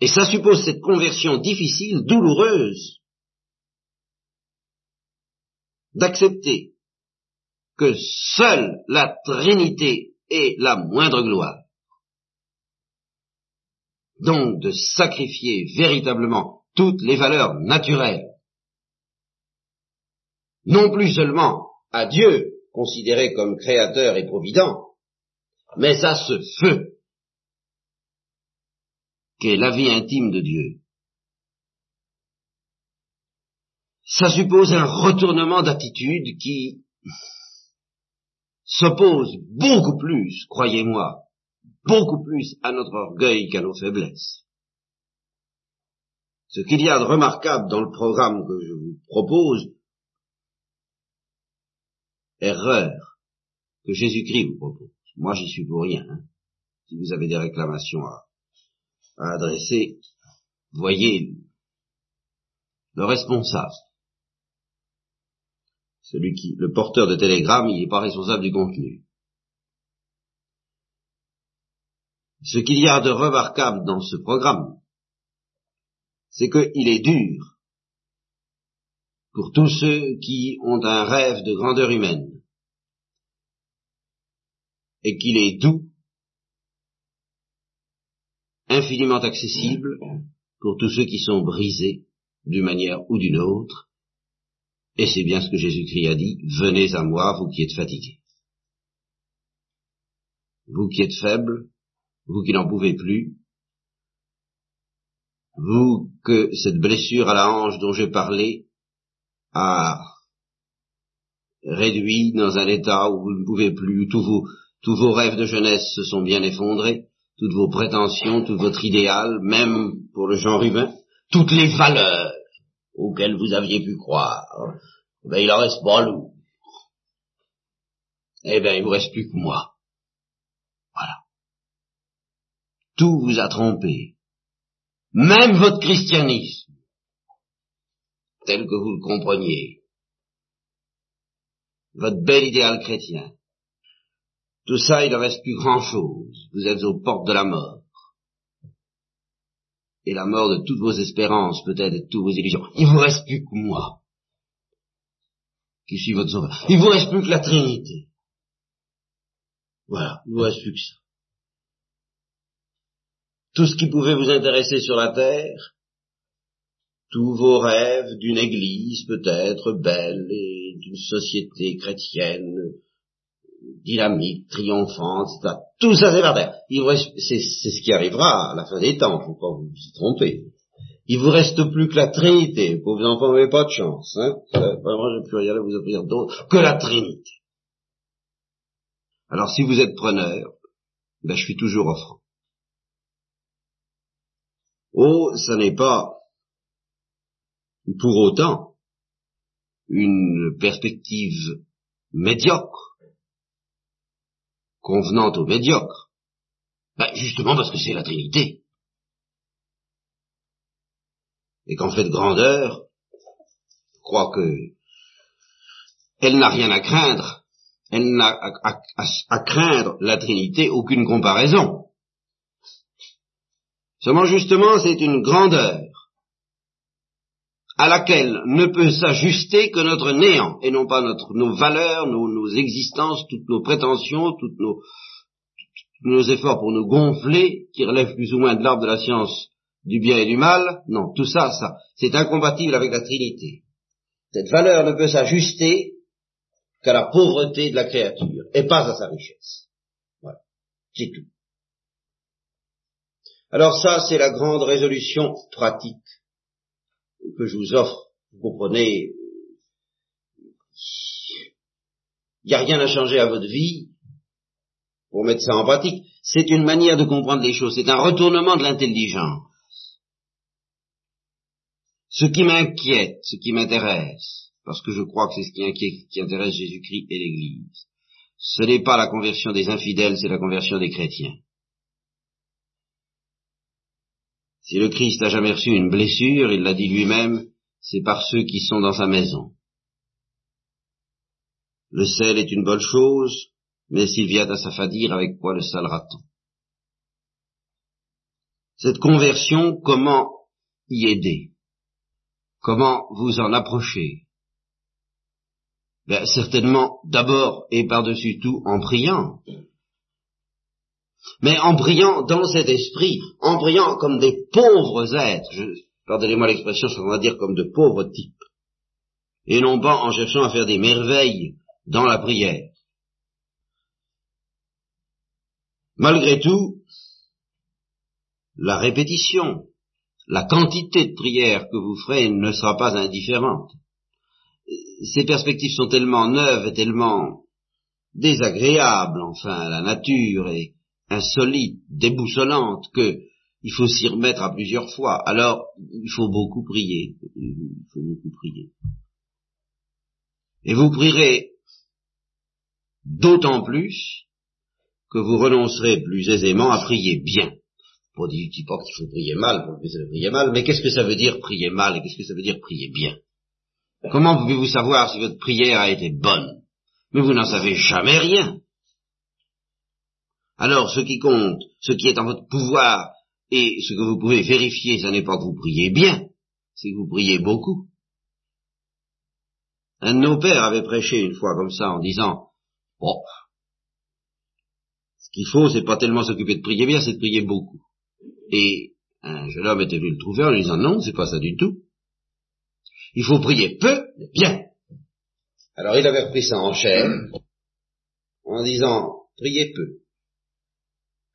Et ça suppose cette conversion difficile, douloureuse, d'accepter que seule la Trinité est la moindre gloire. Donc de sacrifier véritablement toutes les valeurs naturelles, non plus seulement à Dieu, considéré comme créateur et provident, mais à ce feu qu'est la vie intime de Dieu. Ça suppose un retournement d'attitude qui s'oppose beaucoup plus, croyez-moi, beaucoup plus à notre orgueil qu'à nos faiblesses. Ce qu'il y a de remarquable dans le programme que je vous propose, erreur que Jésus-Christ vous propose. Moi, j'y suis pour rien. Hein. Si vous avez des réclamations à, à adresser, voyez le responsable celui qui, le porteur de télégramme, il n'est pas responsable du contenu. Ce qu'il y a de remarquable dans ce programme, c'est qu'il est dur pour tous ceux qui ont un rêve de grandeur humaine, et qu'il est doux, infiniment accessible pour tous ceux qui sont brisés d'une manière ou d'une autre, et c'est bien ce que Jésus-Christ a dit, venez à moi, vous qui êtes fatigués. Vous qui êtes faibles, vous qui n'en pouvez plus, vous que cette blessure à la hanche dont j'ai parlé a réduit dans un état où vous ne pouvez plus, tous vos, tous vos rêves de jeunesse se sont bien effondrés, toutes vos prétentions, tout votre idéal, même pour le genre humain, toutes les valeurs auquel vous aviez pu croire, ben il en reste pas lourd. Eh bien, il vous reste plus que moi. Voilà. Tout vous a trompé. Même votre christianisme, tel que vous le compreniez. Votre bel idéal chrétien. Tout ça, il ne reste plus grand chose. Vous êtes aux portes de la mort et la mort de toutes vos espérances, peut-être, et de toutes vos illusions. Il vous reste plus que moi, qui suis votre sauveur. Il vous reste plus que la Trinité. Voilà, il vous reste plus que ça. Tout ce qui pouvait vous intéresser sur la terre, tous vos rêves d'une église peut-être belle et d'une société chrétienne dynamique, triomphante, etc. Tout ça c'est par terre. C'est ce qui arrivera à la fin des temps, faut pas vous y tromper. Il vous reste plus que la Trinité, pauvres enfants, vous pas de chance. Hein Vraiment, j'ai plus rien vous offrir d'autre que la Trinité. Alors si vous êtes preneur, ben, je suis toujours offrant. Oh, ça n'est pas pour autant une perspective médiocre, convenant aux médiocres. Ben, justement parce que c'est la Trinité. Et qu'en fait de grandeur, je crois que elle n'a rien à craindre, elle n'a à, craindre la Trinité aucune comparaison. Seulement justement, c'est une grandeur à laquelle ne peut s'ajuster que notre néant, et non pas notre, nos valeurs, nos, existences, toutes nos prétentions, toutes tous nos efforts pour nous gonfler, qui relèvent plus ou moins de l'arbre de la science du bien et du mal. Non, tout ça, ça, c'est incompatible avec la Trinité. Cette valeur ne peut s'ajuster qu'à la pauvreté de la créature, et pas à sa richesse. Voilà, c'est tout. Alors ça, c'est la grande résolution pratique que je vous offre, vous comprenez, il n'y a rien à changer à votre vie pour mettre ça en pratique. C'est une manière de comprendre les choses, c'est un retournement de l'intelligence. Ce qui m'inquiète, ce qui m'intéresse, parce que je crois que c'est ce qui qui intéresse Jésus-Christ et l'Église, ce n'est pas la conversion des infidèles, c'est la conversion des chrétiens. Si le Christ a jamais reçu une blessure, il l'a dit lui-même, c'est par ceux qui sont dans sa maison. Le sel est une bonne chose, mais s'il vient à s'affadir, avec quoi le salera-t-on Cette conversion, comment y aider? Comment vous en approcher? Ben, Certainement d'abord et par-dessus tout en priant, mais en brillant dans cet esprit, en brillant comme des pauvres êtres, pardonnez-moi l'expression, on va dire comme de pauvres types, et non pas en cherchant à faire des merveilles dans la prière. Malgré tout, la répétition, la quantité de prières que vous ferez ne sera pas indifférente. Ces perspectives sont tellement neuves et tellement désagréables, enfin, la nature et insolite, déboussolante, que il faut s'y remettre à plusieurs fois. Alors, il faut beaucoup prier. Il faut beaucoup prier. Et vous prierez d'autant plus que vous renoncerez plus aisément à prier bien. Pour dire, pas qu'il faut prier mal pour le prier mal, mais qu'est-ce que ça veut dire prier mal et qu'est-ce que ça veut dire prier bien? Comment pouvez-vous savoir si votre prière a été bonne? Mais vous n'en savez jamais rien. Alors ce qui compte, ce qui est en votre pouvoir, et ce que vous pouvez vérifier, ce n'est pas que vous priez bien, c'est que vous priez beaucoup. Un de nos pères avait prêché une fois comme ça en disant, bon, ce qu'il faut, c'est pas tellement s'occuper de prier bien, c'est de prier beaucoup. Et un jeune homme était venu le trouver en lui disant, non, c'est pas ça du tout. Il faut prier peu, mais bien. Alors il avait repris ça en chair, en disant, priez peu.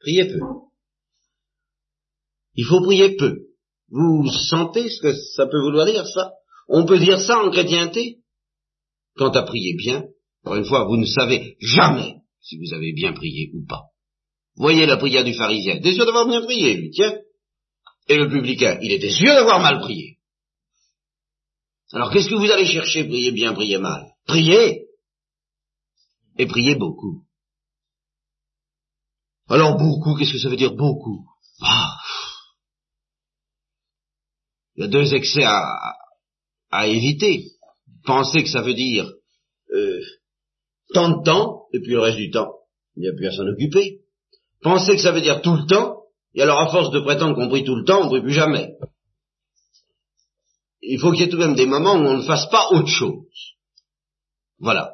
Priez peu. Il faut prier peu. Vous sentez ce que ça peut vouloir dire, ça? On peut dire ça en chrétienté? Quant à prier bien, encore une fois, vous ne savez jamais si vous avez bien prié ou pas. Voyez la prière du pharisien. Il était sûr d'avoir bien prié, lui, tiens. Et le publicain, il était sûr d'avoir mal prié. Alors qu'est-ce que vous allez chercher, prier bien, prier mal Priez Et priez beaucoup. Alors beaucoup, qu'est-ce que ça veut dire beaucoup? Ah. Il y a deux excès à, éviter. Penser que ça veut dire euh, tant de temps, et puis le reste du temps, il n'y a plus à s'en occuper. Penser que ça veut dire tout le temps, et alors à force de prétendre qu'on prie tout le temps, on ne prie plus jamais. Il faut qu'il y ait tout de même des moments où on ne fasse pas autre chose. Voilà.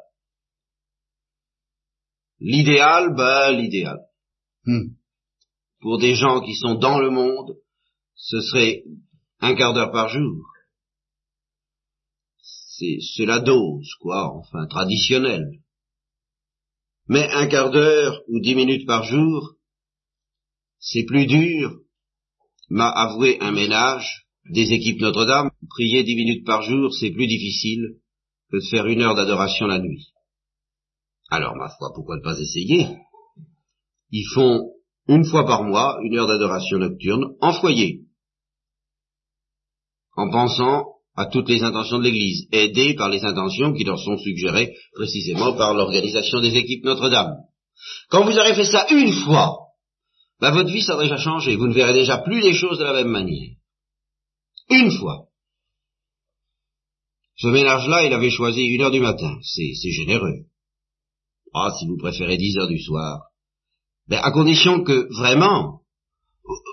L'idéal, ben l'idéal. Hmm. Pour des gens qui sont dans le monde, ce serait un quart d'heure par jour. C'est la dose, quoi, enfin, traditionnelle. Mais un quart d'heure ou dix minutes par jour, c'est plus dur, m'a avoué un ménage des équipes Notre-Dame. Prier dix minutes par jour, c'est plus difficile que de faire une heure d'adoration la nuit. Alors, ma foi, pourquoi ne pas essayer? Ils font une fois par mois une heure d'adoration nocturne en foyer, en pensant à toutes les intentions de l'Église, aidés par les intentions qui leur sont suggérées précisément par l'organisation des équipes Notre-Dame. Quand vous aurez fait ça une fois, ben votre vie sera déjà changé, vous ne verrez déjà plus les choses de la même manière. Une fois. Ce ménage-là, il avait choisi une heure du matin, c'est généreux. Ah, si vous préférez dix heures du soir. Ben, à condition que, vraiment,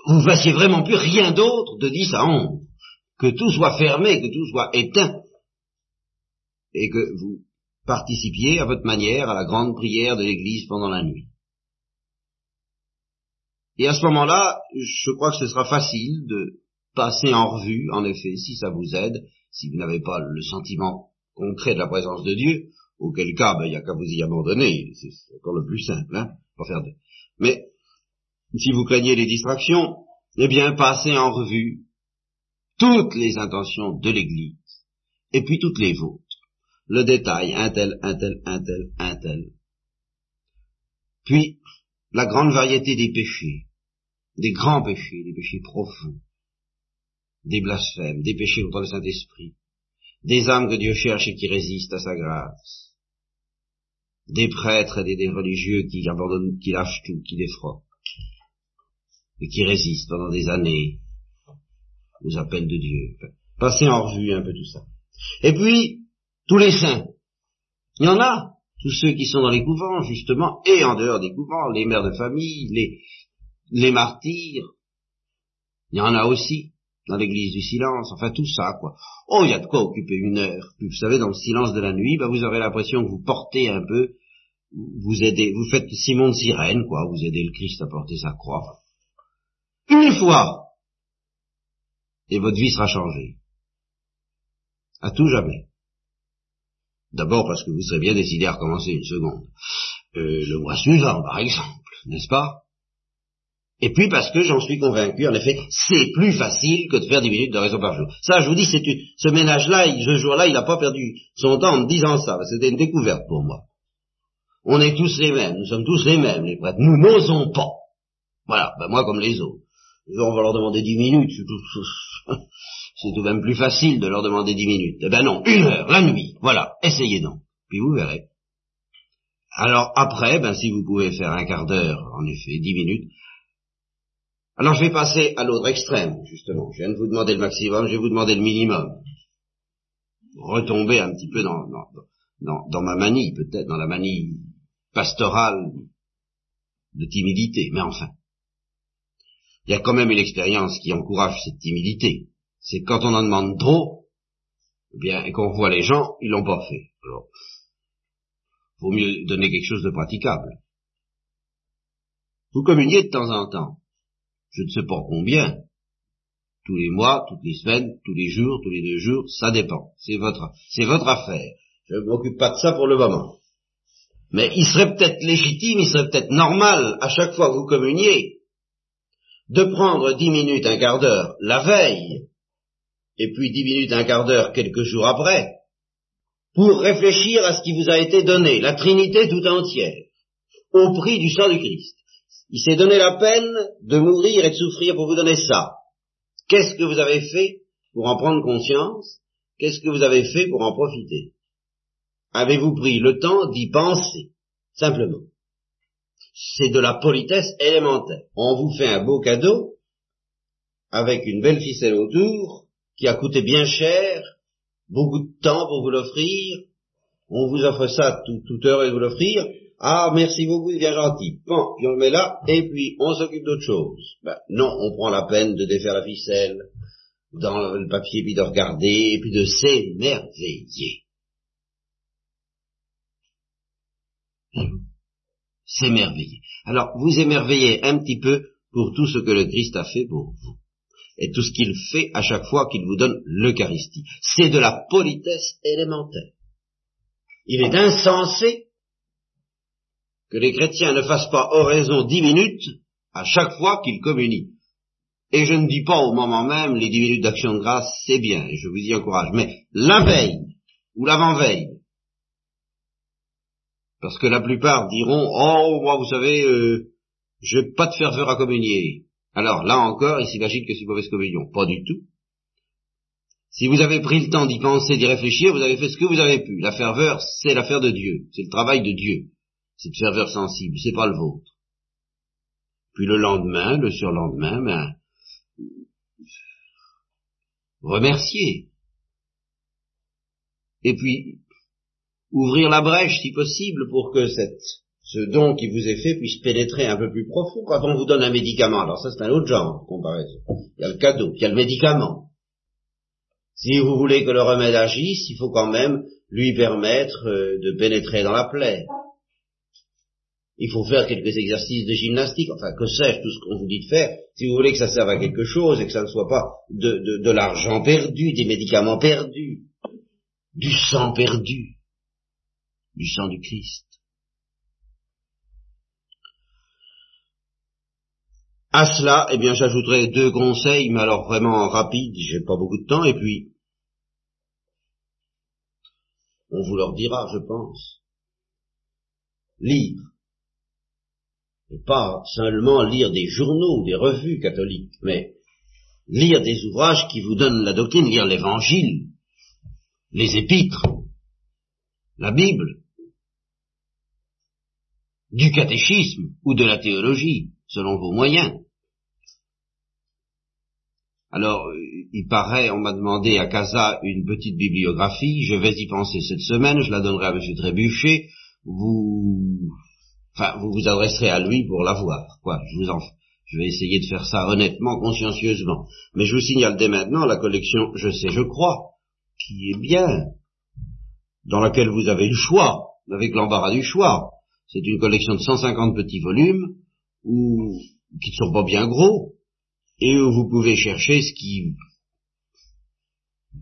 vous fassiez vraiment plus rien d'autre de dix à onze. Que tout soit fermé, que tout soit éteint, et que vous participiez à votre manière à la grande prière de l'Église pendant la nuit. Et à ce moment-là, je crois que ce sera facile de passer en revue, en effet, si ça vous aide, si vous n'avez pas le sentiment concret de la présence de Dieu, auquel cas, ben, il n'y a qu'à vous y abandonner, c'est encore le plus simple, hein, pas faire de... Mais, si vous craignez les distractions, eh bien, passez en revue toutes les intentions de l'Église, et puis toutes les vôtres. Le détail, un tel, un tel, un tel, un tel. Puis, la grande variété des péchés, des grands péchés, des péchés profonds, des blasphèmes, des péchés contre le Saint-Esprit, des âmes que Dieu cherche et qui résistent à sa grâce, des prêtres et des, religieux qui abandonnent, qui lâchent tout, qui défroquent, et qui résistent pendant des années aux appels de Dieu. Passez en revue un peu tout ça. Et puis, tous les saints. Il y en a, tous ceux qui sont dans les couvents, justement, et en dehors des couvents, les mères de famille, les, les martyrs. Il y en a aussi dans l'église du silence, enfin tout ça, quoi. Oh, il y a de quoi occuper une heure. Puis, vous savez, dans le silence de la nuit, bah, vous aurez l'impression que vous portez un peu, vous aidez, vous faites Simon de Sirène, quoi, vous aidez le Christ à porter sa croix. Une fois, et votre vie sera changée. À tout jamais. D'abord parce que vous serez bien décidé à recommencer une seconde. Euh, le mois suivant, par exemple, n'est-ce pas? Et puis parce que j'en suis convaincu, en effet, c'est plus facile que de faire dix minutes de raison par jour. Ça, je vous dis, c'est ce ménage-là, ce jour-là, il n'a pas perdu son temps en me disant ça. C'était une découverte pour moi. On est tous les mêmes, nous sommes tous les mêmes, les prêtres. Nous n'osons pas. Voilà, ben moi comme les autres. On va leur demander dix minutes, c'est tout de même plus facile de leur demander dix minutes. Eh ben non, une heure, la nuit, voilà, essayez donc, puis vous verrez. Alors après, ben si vous pouvez faire un quart d'heure, en effet, dix minutes, alors je vais passer à l'autre extrême, justement. Je viens de vous demander le maximum, je vais vous demander le minimum. Retomber un petit peu dans, ma manie, peut-être, dans la manie pastorale de timidité, mais enfin il y a quand même une expérience qui encourage cette timidité. C'est quand on en demande trop, eh bien, et qu'on voit les gens, ils l'ont pas fait. Alors, vaut mieux donner quelque chose de praticable. Vous communiez de temps en temps. Je ne sais pas combien. Tous les mois, toutes les semaines, tous les jours, tous les deux jours, ça dépend. C'est votre, c'est votre affaire. Je ne m'occupe pas de ça pour le moment. Mais il serait peut-être légitime, il serait peut-être normal, à chaque fois que vous communiez, de prendre dix minutes, un quart d'heure la veille, et puis dix minutes, un quart d'heure quelques jours après, pour réfléchir à ce qui vous a été donné, la Trinité tout entière, au prix du sang du Christ. Il s'est donné la peine de mourir et de souffrir pour vous donner ça. Qu'est-ce que vous avez fait pour en prendre conscience? Qu'est-ce que vous avez fait pour en profiter? Avez-vous pris le temps d'y penser? Simplement. C'est de la politesse élémentaire. On vous fait un beau cadeau, avec une belle ficelle autour, qui a coûté bien cher, beaucoup de temps pour vous l'offrir, on vous offre ça tout, toute heure et vous l'offrir, ah, merci beaucoup, c'est bien gentil. Bon, puis on le met là, et puis on s'occupe d'autre chose. Ben, non, on prend la peine de défaire la ficelle dans le papier, puis de regarder, et puis de s'émerveiller s'émerveiller. Alors, vous émerveillez un petit peu pour tout ce que le Christ a fait pour vous. Et tout ce qu'il fait à chaque fois qu'il vous donne l'Eucharistie. C'est de la politesse élémentaire. Il est insensé que les chrétiens ne fassent pas oraison dix minutes à chaque fois qu'ils communient. Et je ne dis pas au moment même, les dix minutes d'action de grâce, c'est bien, je vous y encourage, mais la veille, ou l'avant-veille, parce que la plupart diront, oh, moi, vous savez, euh, je n'ai pas de ferveur à communier. Alors, là encore, il s'imagine que c'est une mauvaise communion. Pas du tout. Si vous avez pris le temps d'y penser, d'y réfléchir, vous avez fait ce que vous avez pu. La ferveur, c'est l'affaire de Dieu. C'est le travail de Dieu. C'est une ferveur sensible, c'est pas le vôtre. Puis le lendemain, le surlendemain, ben, remercier. Et puis, ouvrir la brèche, si possible, pour que cette, ce don qui vous est fait puisse pénétrer un peu plus profond. Quand on vous donne un médicament, alors ça c'est un autre genre de comparaison. Il y a le cadeau, il y a le médicament. Si vous voulez que le remède agisse, il faut quand même lui permettre euh, de pénétrer dans la plaie. Il faut faire quelques exercices de gymnastique, enfin que sais-je, tout ce qu'on vous dit de faire, si vous voulez que ça serve à quelque chose et que ça ne soit pas de, de l'argent perdu, des médicaments perdus, du sang perdu, du sang du Christ. À cela, eh bien, j'ajouterai deux conseils, mais alors vraiment rapides, j'ai pas beaucoup de temps, et puis, on vous leur dira, je pense. Lire. Et pas seulement lire des journaux, des revues catholiques, mais lire des ouvrages qui vous donnent la doctrine, lire l'évangile, les épîtres, la Bible, du catéchisme ou de la théologie, selon vos moyens. Alors, il paraît, on m'a demandé à Casa une petite bibliographie, je vais y penser cette semaine, je la donnerai à M. Trébuchet, vous, enfin, vous vous adresserez à lui pour la voir, quoi, je vous en, je vais essayer de faire ça honnêtement, consciencieusement. Mais je vous signale dès maintenant la collection Je sais, je crois, qui est bien, dans laquelle vous avez le choix, avec l'embarras du choix. C'est une collection de 150 petits volumes, ou, qui ne sont pas bien gros, et où vous pouvez chercher ce qui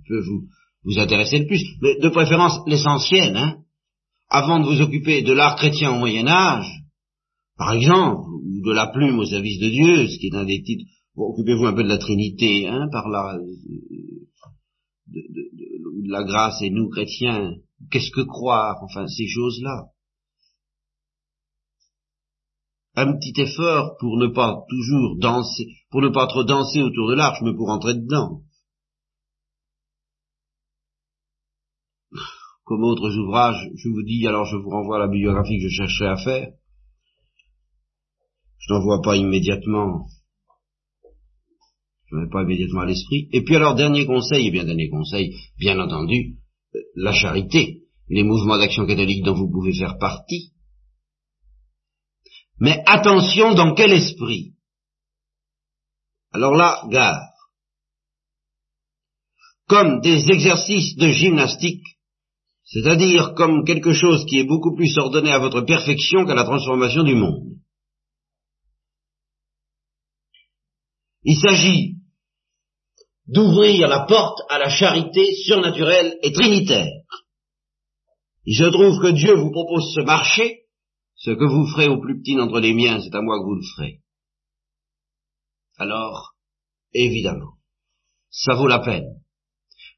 peut vous, vous intéresser le plus, mais de préférence l'essentiel, hein, avant de vous occuper de l'art chrétien au Moyen Âge, par exemple, ou de la plume au service de Dieu, ce qui est un des titres, occupez-vous un peu de la Trinité, hein, par là, de, de, la grâce et nous chrétiens, qu'est-ce que croire, enfin ces choses-là un petit effort pour ne pas toujours danser, pour ne pas trop danser autour de l'arche, mais pour entrer dedans. Comme autres ouvrages, je vous dis, alors je vous renvoie à la biographie que je cherchais à faire. Je n'en vois pas immédiatement. Je n'en ai pas immédiatement à l'esprit. Et puis alors, dernier conseil, et bien dernier conseil, bien entendu, la charité, les mouvements d'action catholique dont vous pouvez faire partie, mais attention dans quel esprit Alors là, gare. Comme des exercices de gymnastique, c'est-à-dire comme quelque chose qui est beaucoup plus ordonné à votre perfection qu'à la transformation du monde. Il s'agit d'ouvrir la porte à la charité surnaturelle et trinitaire. Il se trouve que Dieu vous propose ce marché ce que vous ferez au plus petit d'entre les miens, c'est à moi que vous le ferez. Alors, évidemment, ça vaut la peine.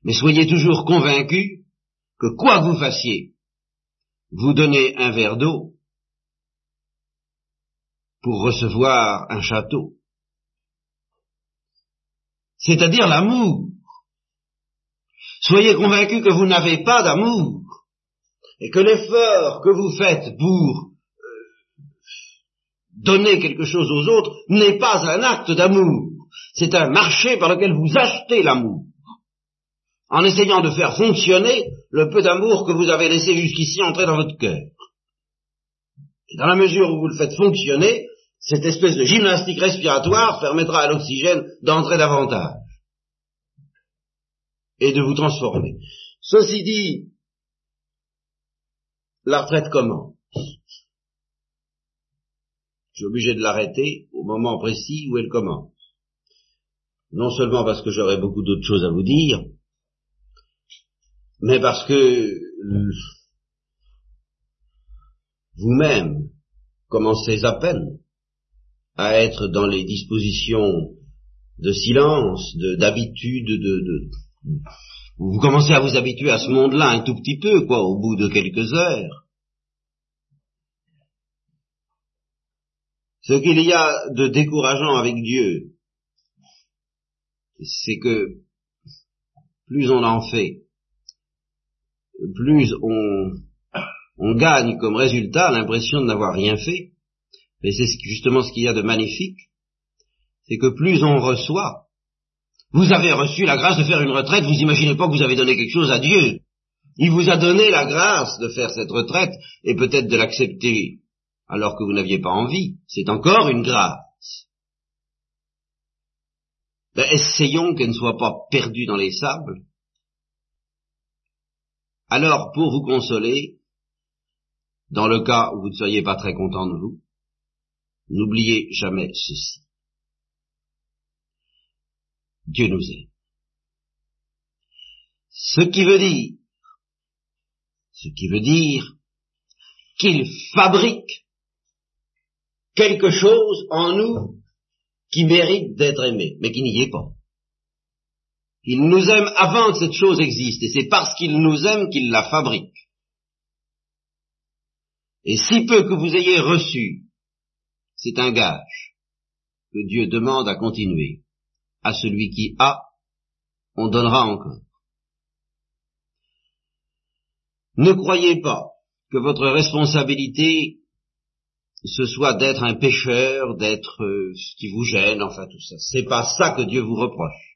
Mais soyez toujours convaincus que quoi vous fassiez, vous donnez un verre d'eau pour recevoir un château. C'est-à-dire l'amour. Soyez convaincus que vous n'avez pas d'amour et que l'effort que vous faites pour donner quelque chose aux autres n'est pas un acte d'amour, c'est un marché par lequel vous achetez l'amour, en essayant de faire fonctionner le peu d'amour que vous avez laissé jusqu'ici entrer dans votre cœur. Et dans la mesure où vous le faites fonctionner, cette espèce de gymnastique respiratoire permettra à l'oxygène d'entrer davantage et de vous transformer. Ceci dit, la retraite comment je suis obligé de l'arrêter au moment précis où elle commence. Non seulement parce que j'aurais beaucoup d'autres choses à vous dire, mais parce que vous-même, commencez à peine à être dans les dispositions de silence, d'habitude, de, de, vous commencez à vous habituer à ce monde-là un tout petit peu, quoi, au bout de quelques heures. Ce qu'il y a de décourageant avec Dieu, c'est que plus on en fait, plus on, gagne comme résultat l'impression de n'avoir rien fait. Mais c'est justement ce qu'il y a de magnifique, c'est que plus on reçoit, vous avez reçu la grâce de faire une retraite, vous imaginez pas que vous avez donné quelque chose à Dieu. Il vous a donné la grâce de faire cette retraite et peut-être de l'accepter alors que vous n'aviez pas envie. C'est encore une grâce. Ben, essayons qu'elle ne soit pas perdue dans les sables. Alors, pour vous consoler, dans le cas où vous ne soyez pas très content de vous, n'oubliez jamais ceci. Dieu nous aime. Ce qui veut dire, ce qui veut dire qu'il fabrique quelque chose en nous qui mérite d'être aimé, mais qui n'y est pas. Il nous aime avant que cette chose existe, et c'est parce qu'il nous aime qu'il la fabrique. Et si peu que vous ayez reçu, c'est un gage que Dieu demande à continuer. À celui qui a, on donnera encore. Ne croyez pas que votre responsabilité ce soit d'être un pécheur, d'être euh, ce qui vous gêne, enfin tout ça. C'est pas ça que Dieu vous reproche.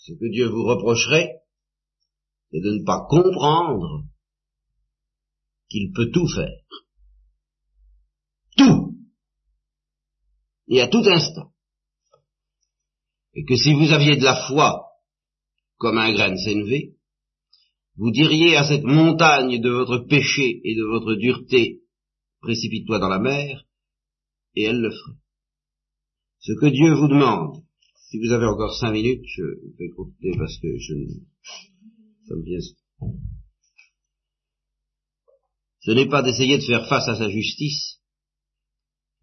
Ce que Dieu vous reprocherait, c'est de ne pas comprendre qu'il peut tout faire. Tout. Et à tout instant. Et que si vous aviez de la foi, comme un grain de vous diriez à cette montagne de votre péché et de votre dureté, précipite-toi dans la mer, et elle le ferait. Ce que Dieu vous demande, si vous avez encore cinq minutes, je vais écouter parce que je ça me vient... Ce n'est pas d'essayer de faire face à sa justice,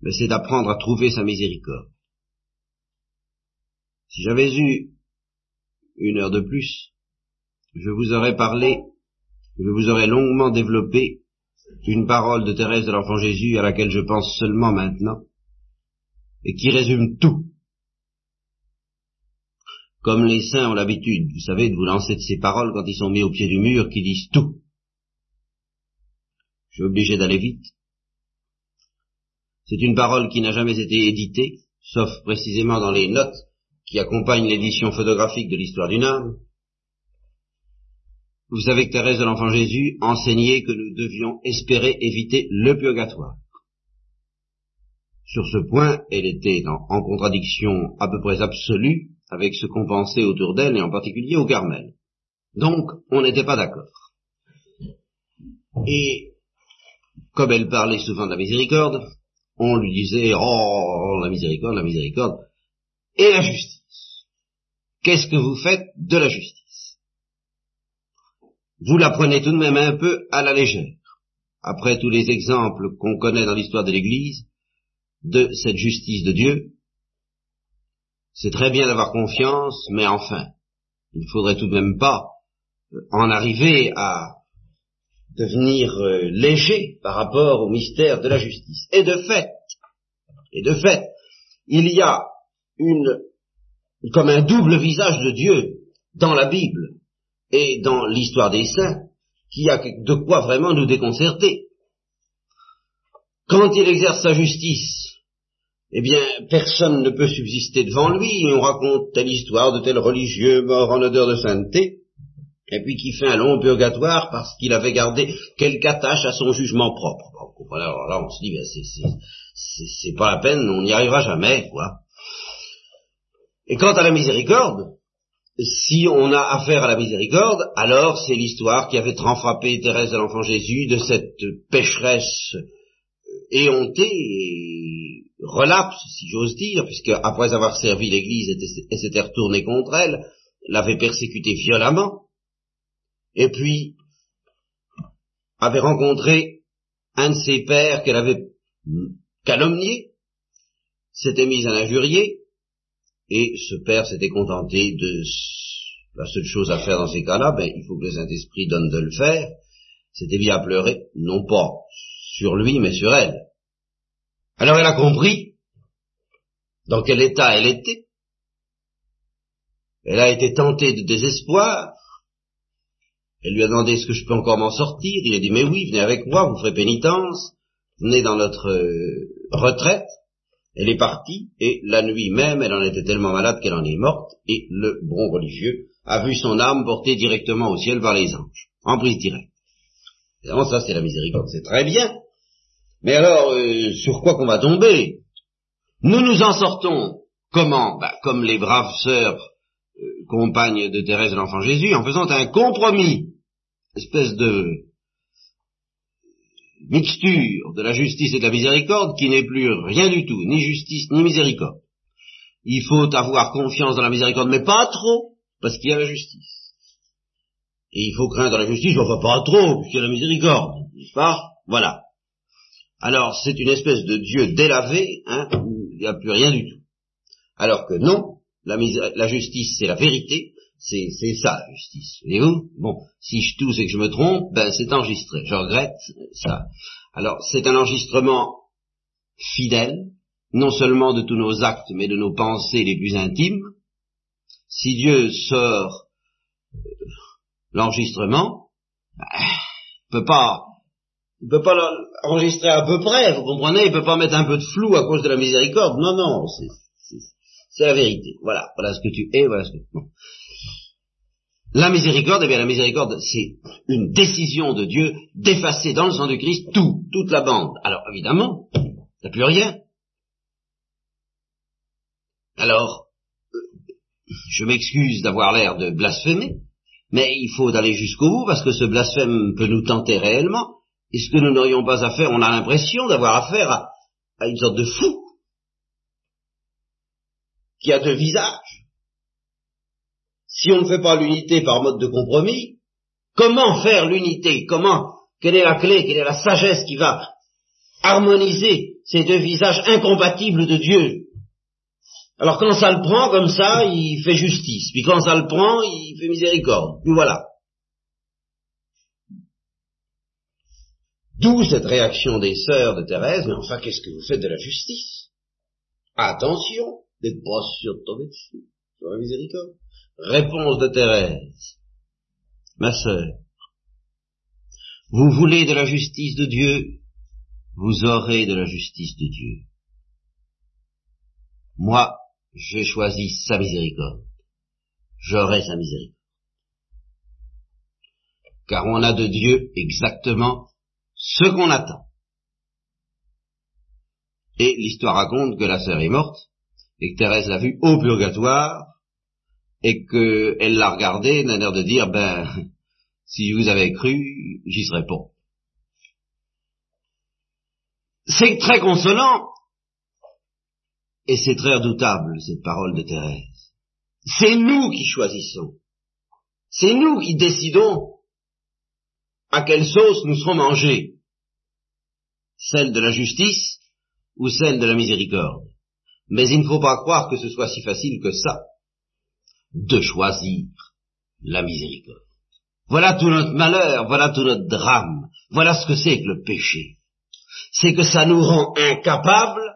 mais c'est d'apprendre à trouver sa miséricorde. Si j'avais eu une heure de plus, je vous aurais parlé, je vous aurais longuement développé une parole de Thérèse de l'Enfant Jésus à laquelle je pense seulement maintenant, et qui résume tout. Comme les saints ont l'habitude, vous savez, de vous lancer de ces paroles quand ils sont mis au pied du mur, qui disent tout. Je suis obligé d'aller vite. C'est une parole qui n'a jamais été éditée, sauf précisément dans les notes qui accompagnent l'édition photographique de l'histoire d'une âme. Vous savez que Thérèse de l'Enfant Jésus enseignait que nous devions espérer éviter le purgatoire. Sur ce point, elle était en, contradiction à peu près absolue avec ce qu'on pensait autour d'elle et en particulier au Carmel. Donc, on n'était pas d'accord. Et, comme elle parlait souvent de la miséricorde, on lui disait, oh, la miséricorde, la miséricorde, et la justice. Qu'est-ce que vous faites de la justice? Vous la prenez tout de même un peu à la légère, après tous les exemples qu'on connaît dans l'histoire de l'Église, de cette justice de Dieu. C'est très bien d'avoir confiance, mais enfin, il ne faudrait tout de même pas en arriver à devenir euh, léger par rapport au mystère de la justice. Et de fait, et de fait, il y a comme un double visage de Dieu dans la Bible et dans l'histoire des saints qui a de quoi vraiment nous déconcerter. Quand il exerce sa justice, eh bien, personne ne peut subsister devant lui, et on raconte telle histoire de tel religieux mort en odeur de sainteté, et puis qui fait un long purgatoire parce qu'il avait gardé quelque attache à son jugement propre. alors là, on se dit, ben, c'est pas la peine, on n'y arrivera jamais, quoi. Et quant à la miséricorde, si on a affaire à la miséricorde, alors c'est l'histoire qui avait tant frappé Thérèse de l'Enfant Jésus de cette pécheresse éhontée et relapse, si j'ose dire, puisque après avoir servi l'Église et s'était retournée contre elle, l'avait persécutée violemment, et puis avait rencontré un de ses pères qu'elle avait calomnié, s'était mis à l'injurier, et ce père s'était contenté de la seule chose à faire dans ces cas-là, ben, il faut que le Saint-Esprit donne de le faire, c'était bien à pleurer, non pas sur lui, mais sur elle. Alors elle a compris dans quel état elle était. Elle a été tentée de désespoir. Elle lui a demandé est-ce que je peux encore m'en sortir? Il a dit mais oui, venez avec moi, vous ferez pénitence, venez dans notre euh, retraite. Elle est partie, et la nuit même, elle en était tellement malade qu'elle en est morte, et le bon religieux a vu son âme portée directement au ciel par les anges, en prise directe. Évidemment, ça c'est la miséricorde, c'est très bien. Mais alors, euh, sur quoi qu'on va tomber? Nous nous en sortons comment? Bah, Comme les braves sœurs euh, compagnes de Thérèse de l'Enfant Jésus, en faisant un compromis, espèce de mixture de la justice et de la miséricorde qui n'est plus rien du tout, ni justice ni miséricorde. Il faut avoir confiance dans la miséricorde, mais pas trop, parce qu'il y a la justice. Et il faut craindre la justice, enfin pas trop, puisqu'il y a la miséricorde, n'est-ce pas? Voilà. Alors c'est une espèce de Dieu délavé, hein, où il n'y a plus rien du tout. Alors que non, la, justice c'est la vérité, c'est, ça la justice. Voyez-vous? Bon, si je tousse et que je me trompe, ben c'est enregistré. Je regrette ça. Alors c'est un enregistrement fidèle, non seulement de tous nos actes, mais de nos pensées les plus intimes. Si Dieu sort euh, l'enregistrement, ben, il peut pas, il peut pas l'enregistrer à peu près, vous comprenez Il peut pas mettre un peu de flou à cause de la miséricorde. Non, non, c'est, la vérité. Voilà, voilà ce que tu es, voilà ce que. la miséricorde, eh bien la miséricorde, c'est une décision de Dieu d'effacer dans le sang du Christ tout, toute la bande. Alors évidemment, il n'y a plus rien. Alors, je m'excuse d'avoir l'air de blasphémer, mais il faut aller jusqu'au bout parce que ce blasphème peut nous tenter réellement. Et ce que nous n'aurions pas à faire, on a l'impression d'avoir affaire à, à une sorte de fou qui a deux visages. Si on ne fait pas l'unité par mode de compromis, comment faire l'unité? Comment? Quelle est la clé? Quelle est la sagesse qui va harmoniser ces deux visages incompatibles de Dieu? Alors quand ça le prend comme ça, il fait justice, puis quand ça le prend, il fait miséricorde. Puis voilà. D'où cette réaction des sœurs de Thérèse, mais enfin qu'est-ce que vous faites de la justice? Attention d'être pas sûr de tomber dessus, sur la miséricorde. Réponse de Thérèse. Ma sœur, vous voulez de la justice de Dieu, vous aurez de la justice de Dieu. Moi, j'ai choisi sa miséricorde. J'aurai sa miséricorde. Car on a de Dieu exactement ce qu'on attend. Et l'histoire raconte que la sœur est morte, et que Thérèse l'a vue au purgatoire, et qu'elle l'a regardé d'un air de dire, ben, si vous avez cru, j'y serais pas. C'est très consolant, et c'est très redoutable, cette parole de Thérèse. C'est nous qui choisissons. C'est nous qui décidons à quelle sauce nous serons mangés. Celle de la justice ou celle de la miséricorde. Mais il ne faut pas croire que ce soit si facile que ça de choisir la miséricorde. Voilà tout notre malheur, voilà tout notre drame, voilà ce que c'est que le péché. C'est que ça nous rend incapables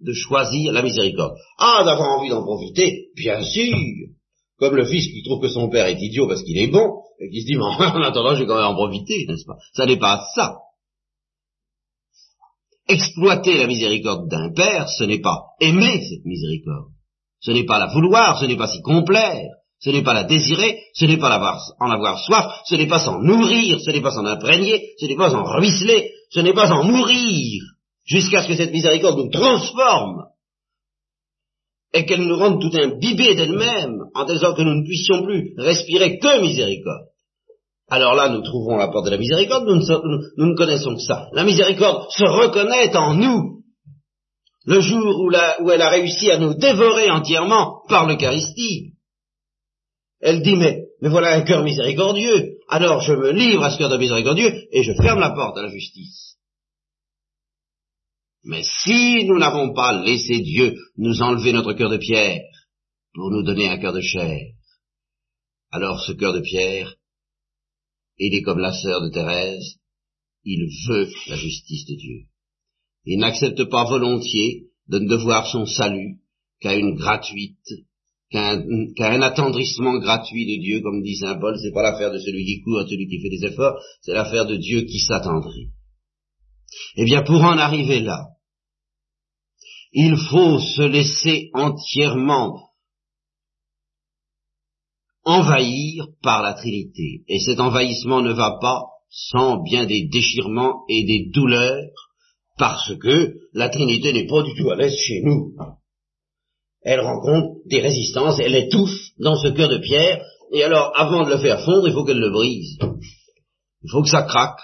de choisir la miséricorde. Ah, d'avoir envie d'en profiter, bien sûr, comme le fils qui trouve que son père est idiot parce qu'il est bon, et qui se dit, mais en attendant, je vais quand même en profiter, n'est-ce pas? Ça n'est pas ça. Exploiter la miséricorde d'un père, ce n'est pas aimer cette miséricorde. Ce n'est pas la vouloir, ce n'est pas s'y complaire, ce n'est pas la désirer, ce n'est pas en avoir soif, ce n'est pas s'en nourrir, ce n'est pas s'en imprégner, ce n'est pas en ruisseler, ce n'est pas en mourir, jusqu'à ce que cette miséricorde nous transforme et qu'elle nous rende tout imbibés d'elle-même, en disant que nous ne puissions plus respirer que miséricorde. Alors là, nous trouvons la porte de la miséricorde, nous ne connaissons que ça. La miséricorde se reconnaît en nous, le jour où, elle a réussi à nous dévorer entièrement par l'Eucharistie. Elle dit, mais, mais voilà un cœur miséricordieux, alors je me livre à ce cœur de miséricordieux et je ferme la porte à la justice. Mais si nous n'avons pas laissé Dieu nous enlever notre cœur de pierre pour nous donner un cœur de chair, alors ce cœur de pierre, il est comme la sœur de Thérèse, il veut la justice de Dieu. Il n'accepte pas volontiers de ne devoir son salut qu'à une gratuite, qu'à un, attendrissement gratuit de Dieu, comme dit Saint Paul, c'est pas l'affaire de celui qui court, celui qui fait des efforts, c'est l'affaire de Dieu qui s'attendrit. Eh bien, pour en arriver là, il faut se laisser entièrement envahir par la Trinité. Et cet envahissement ne va pas sans bien des déchirements et des douleurs, parce que la Trinité n'est pas du tout à l'aise chez nous. Elle rencontre des résistances, elle étouffe dans ce cœur de pierre, et alors avant de le faire fondre, il faut qu'elle le brise. Il faut que ça craque.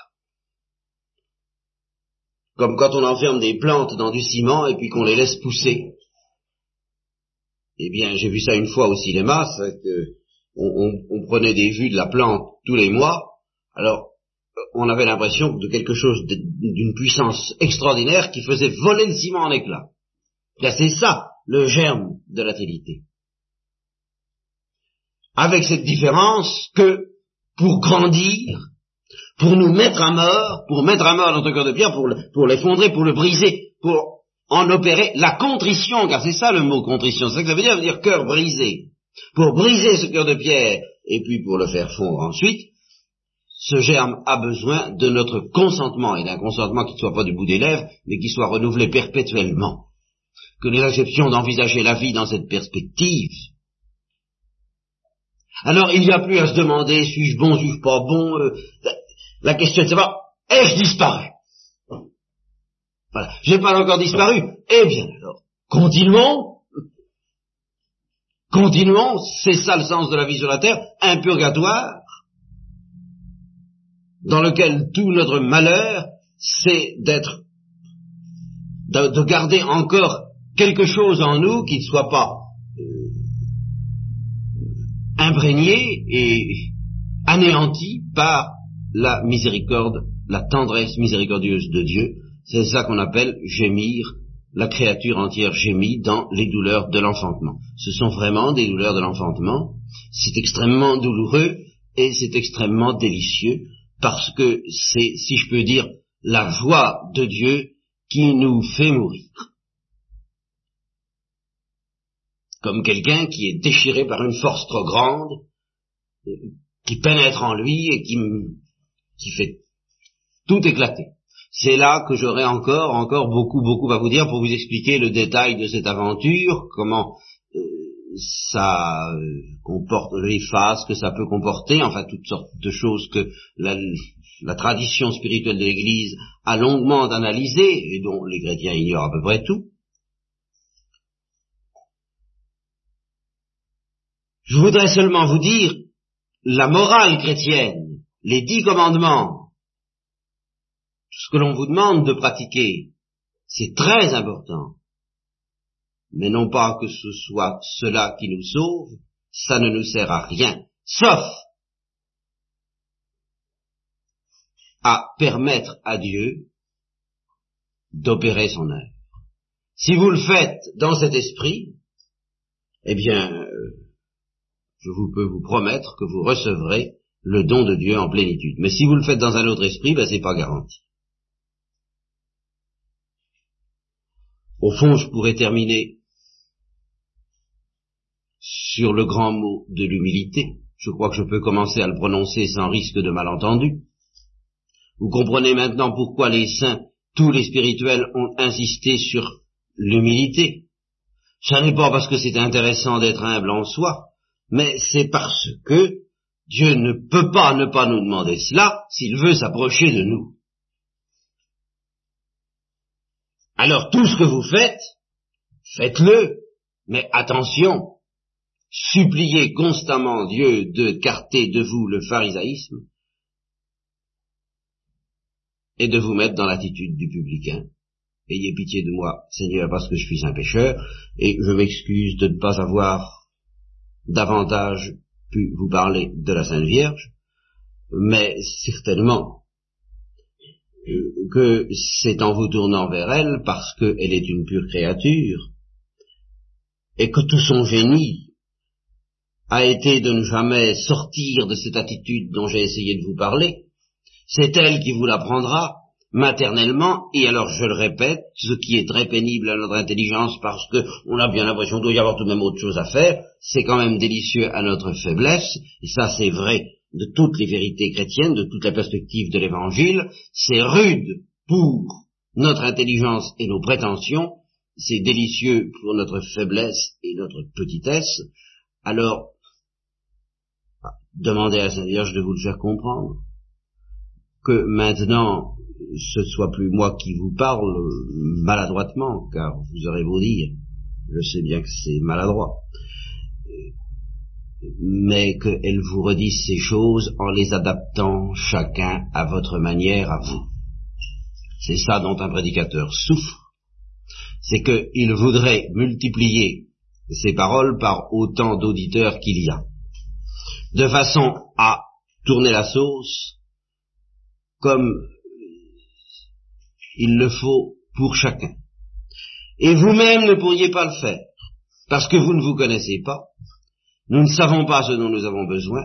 Comme quand on enferme des plantes dans du ciment et puis qu'on les laisse pousser. Eh bien, j'ai vu ça une fois au cinéma, que on, prenait des vues de la plante tous les mois, alors on avait l'impression de quelque chose d'une puissance extraordinaire qui faisait voler le ciment en éclats. C'est ça le germe de la Trinité. Avec cette différence que pour grandir, pour nous mettre à mort, pour mettre à mort notre cœur de pierre, pour, l'effondrer, pour le briser, pour en opérer la contrition, car c'est ça le mot contrition, c'est ça que ça veut dire cœur brisé. Pour briser ce cœur de pierre, et puis pour le faire fondre ensuite, ce germe a besoin de notre consentement, et d'un consentement qui ne soit pas du bout des lèvres, mais qui soit renouvelé perpétuellement. Que nous acceptions d'envisager la vie dans cette perspective. Alors il n'y a plus à se demander suis-je bon, suis-je pas bon. Euh, la, question est de savoir ai-je disparu? Voilà, j'ai pas encore disparu. Eh bien alors, continuons Continuons, c'est ça le sens de la vie sur la terre, un purgatoire dans lequel tout notre malheur, c'est d'être, de, garder encore quelque chose en nous qui ne soit pas euh, imprégné et anéanti par la miséricorde, la tendresse miséricordieuse de Dieu. C'est ça qu'on appelle gémir la créature entière gémit dans les douleurs de l'enfantement. Ce sont vraiment des douleurs de l'enfantement. C'est extrêmement douloureux et c'est extrêmement délicieux parce que c'est, si je peux dire, la voix de Dieu qui nous fait mourir. Comme quelqu'un qui est déchiré par une force trop grande, qui pénètre en lui et qui, qui fait tout éclater. C'est là que j'aurai encore, encore beaucoup, beaucoup à vous dire pour vous expliquer le détail de cette aventure, comment euh, ça euh, comporte les phases que ça peut comporter, enfin toutes sortes de choses que la, la tradition spirituelle de l'Église a longuement analysées et dont les chrétiens ignorent à peu près tout. Je voudrais seulement vous dire la morale chrétienne, les dix commandements, ce que l'on vous demande de pratiquer, c'est très important. Mais non pas que ce soit cela qui nous sauve, ça ne nous sert à rien, sauf à permettre à Dieu d'opérer son œuvre. Si vous le faites dans cet esprit, eh bien, euh, je vous peux vous promettre que vous recevrez le don de Dieu en plénitude. Mais si vous le faites dans un autre esprit, ben c'est pas garanti. Au fond, je pourrais terminer sur le grand mot de l'humilité. Je crois que je peux commencer à le prononcer sans risque de malentendu. Vous comprenez maintenant pourquoi les saints, tous les spirituels, ont insisté sur l'humilité. Ce n'est pas parce que c'est intéressant d'être humble en soi, mais c'est parce que Dieu ne peut pas ne pas nous demander cela s'il veut s'approcher de nous. Alors tout ce que vous faites, faites-le, mais attention, suppliez constamment Dieu de carter de vous le pharisaïsme et de vous mettre dans l'attitude du publicain. Ayez pitié de moi, Seigneur, parce que je suis un pécheur, et je m'excuse de ne pas avoir davantage pu vous parler de la Sainte Vierge, mais certainement que c'est en vous tournant vers elle parce qu'elle est une pure créature, et que tout son génie a été de ne jamais sortir de cette attitude dont j'ai essayé de vous parler, c'est elle qui vous l'apprendra maternellement, et alors je le répète, ce qui est très pénible à notre intelligence parce que on a bien l'impression qu'il doit y avoir tout de même autre chose à faire, c'est quand même délicieux à notre faiblesse, et ça c'est vrai de toutes les vérités chrétiennes, de toute la perspective de l'évangile, c'est rude pour notre intelligence et nos prétentions, c'est délicieux pour notre faiblesse et notre petitesse, alors demandez à la Sainte Vierge de vous le faire comprendre, que maintenant ce soit plus moi qui vous parle maladroitement, car vous aurez beau dire, je sais bien que c'est maladroit, mais qu'elle vous redise ces choses en les adaptant chacun à votre manière, à vous. C'est ça dont un prédicateur souffre, c'est qu'il voudrait multiplier ses paroles par autant d'auditeurs qu'il y a, de façon à tourner la sauce comme il le faut pour chacun. Et vous-même ne pourriez pas le faire, parce que vous ne vous connaissez pas, nous ne savons pas ce dont nous avons besoin.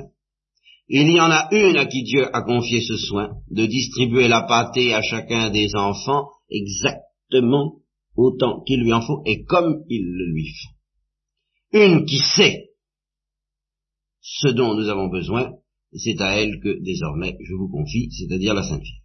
Il y en a une à qui Dieu a confié ce soin de distribuer la pâtée à chacun des enfants exactement autant qu'il lui en faut et comme il le lui faut. Une qui sait ce dont nous avons besoin, c'est à elle que désormais je vous confie, c'est-à-dire la Sainte Vierge.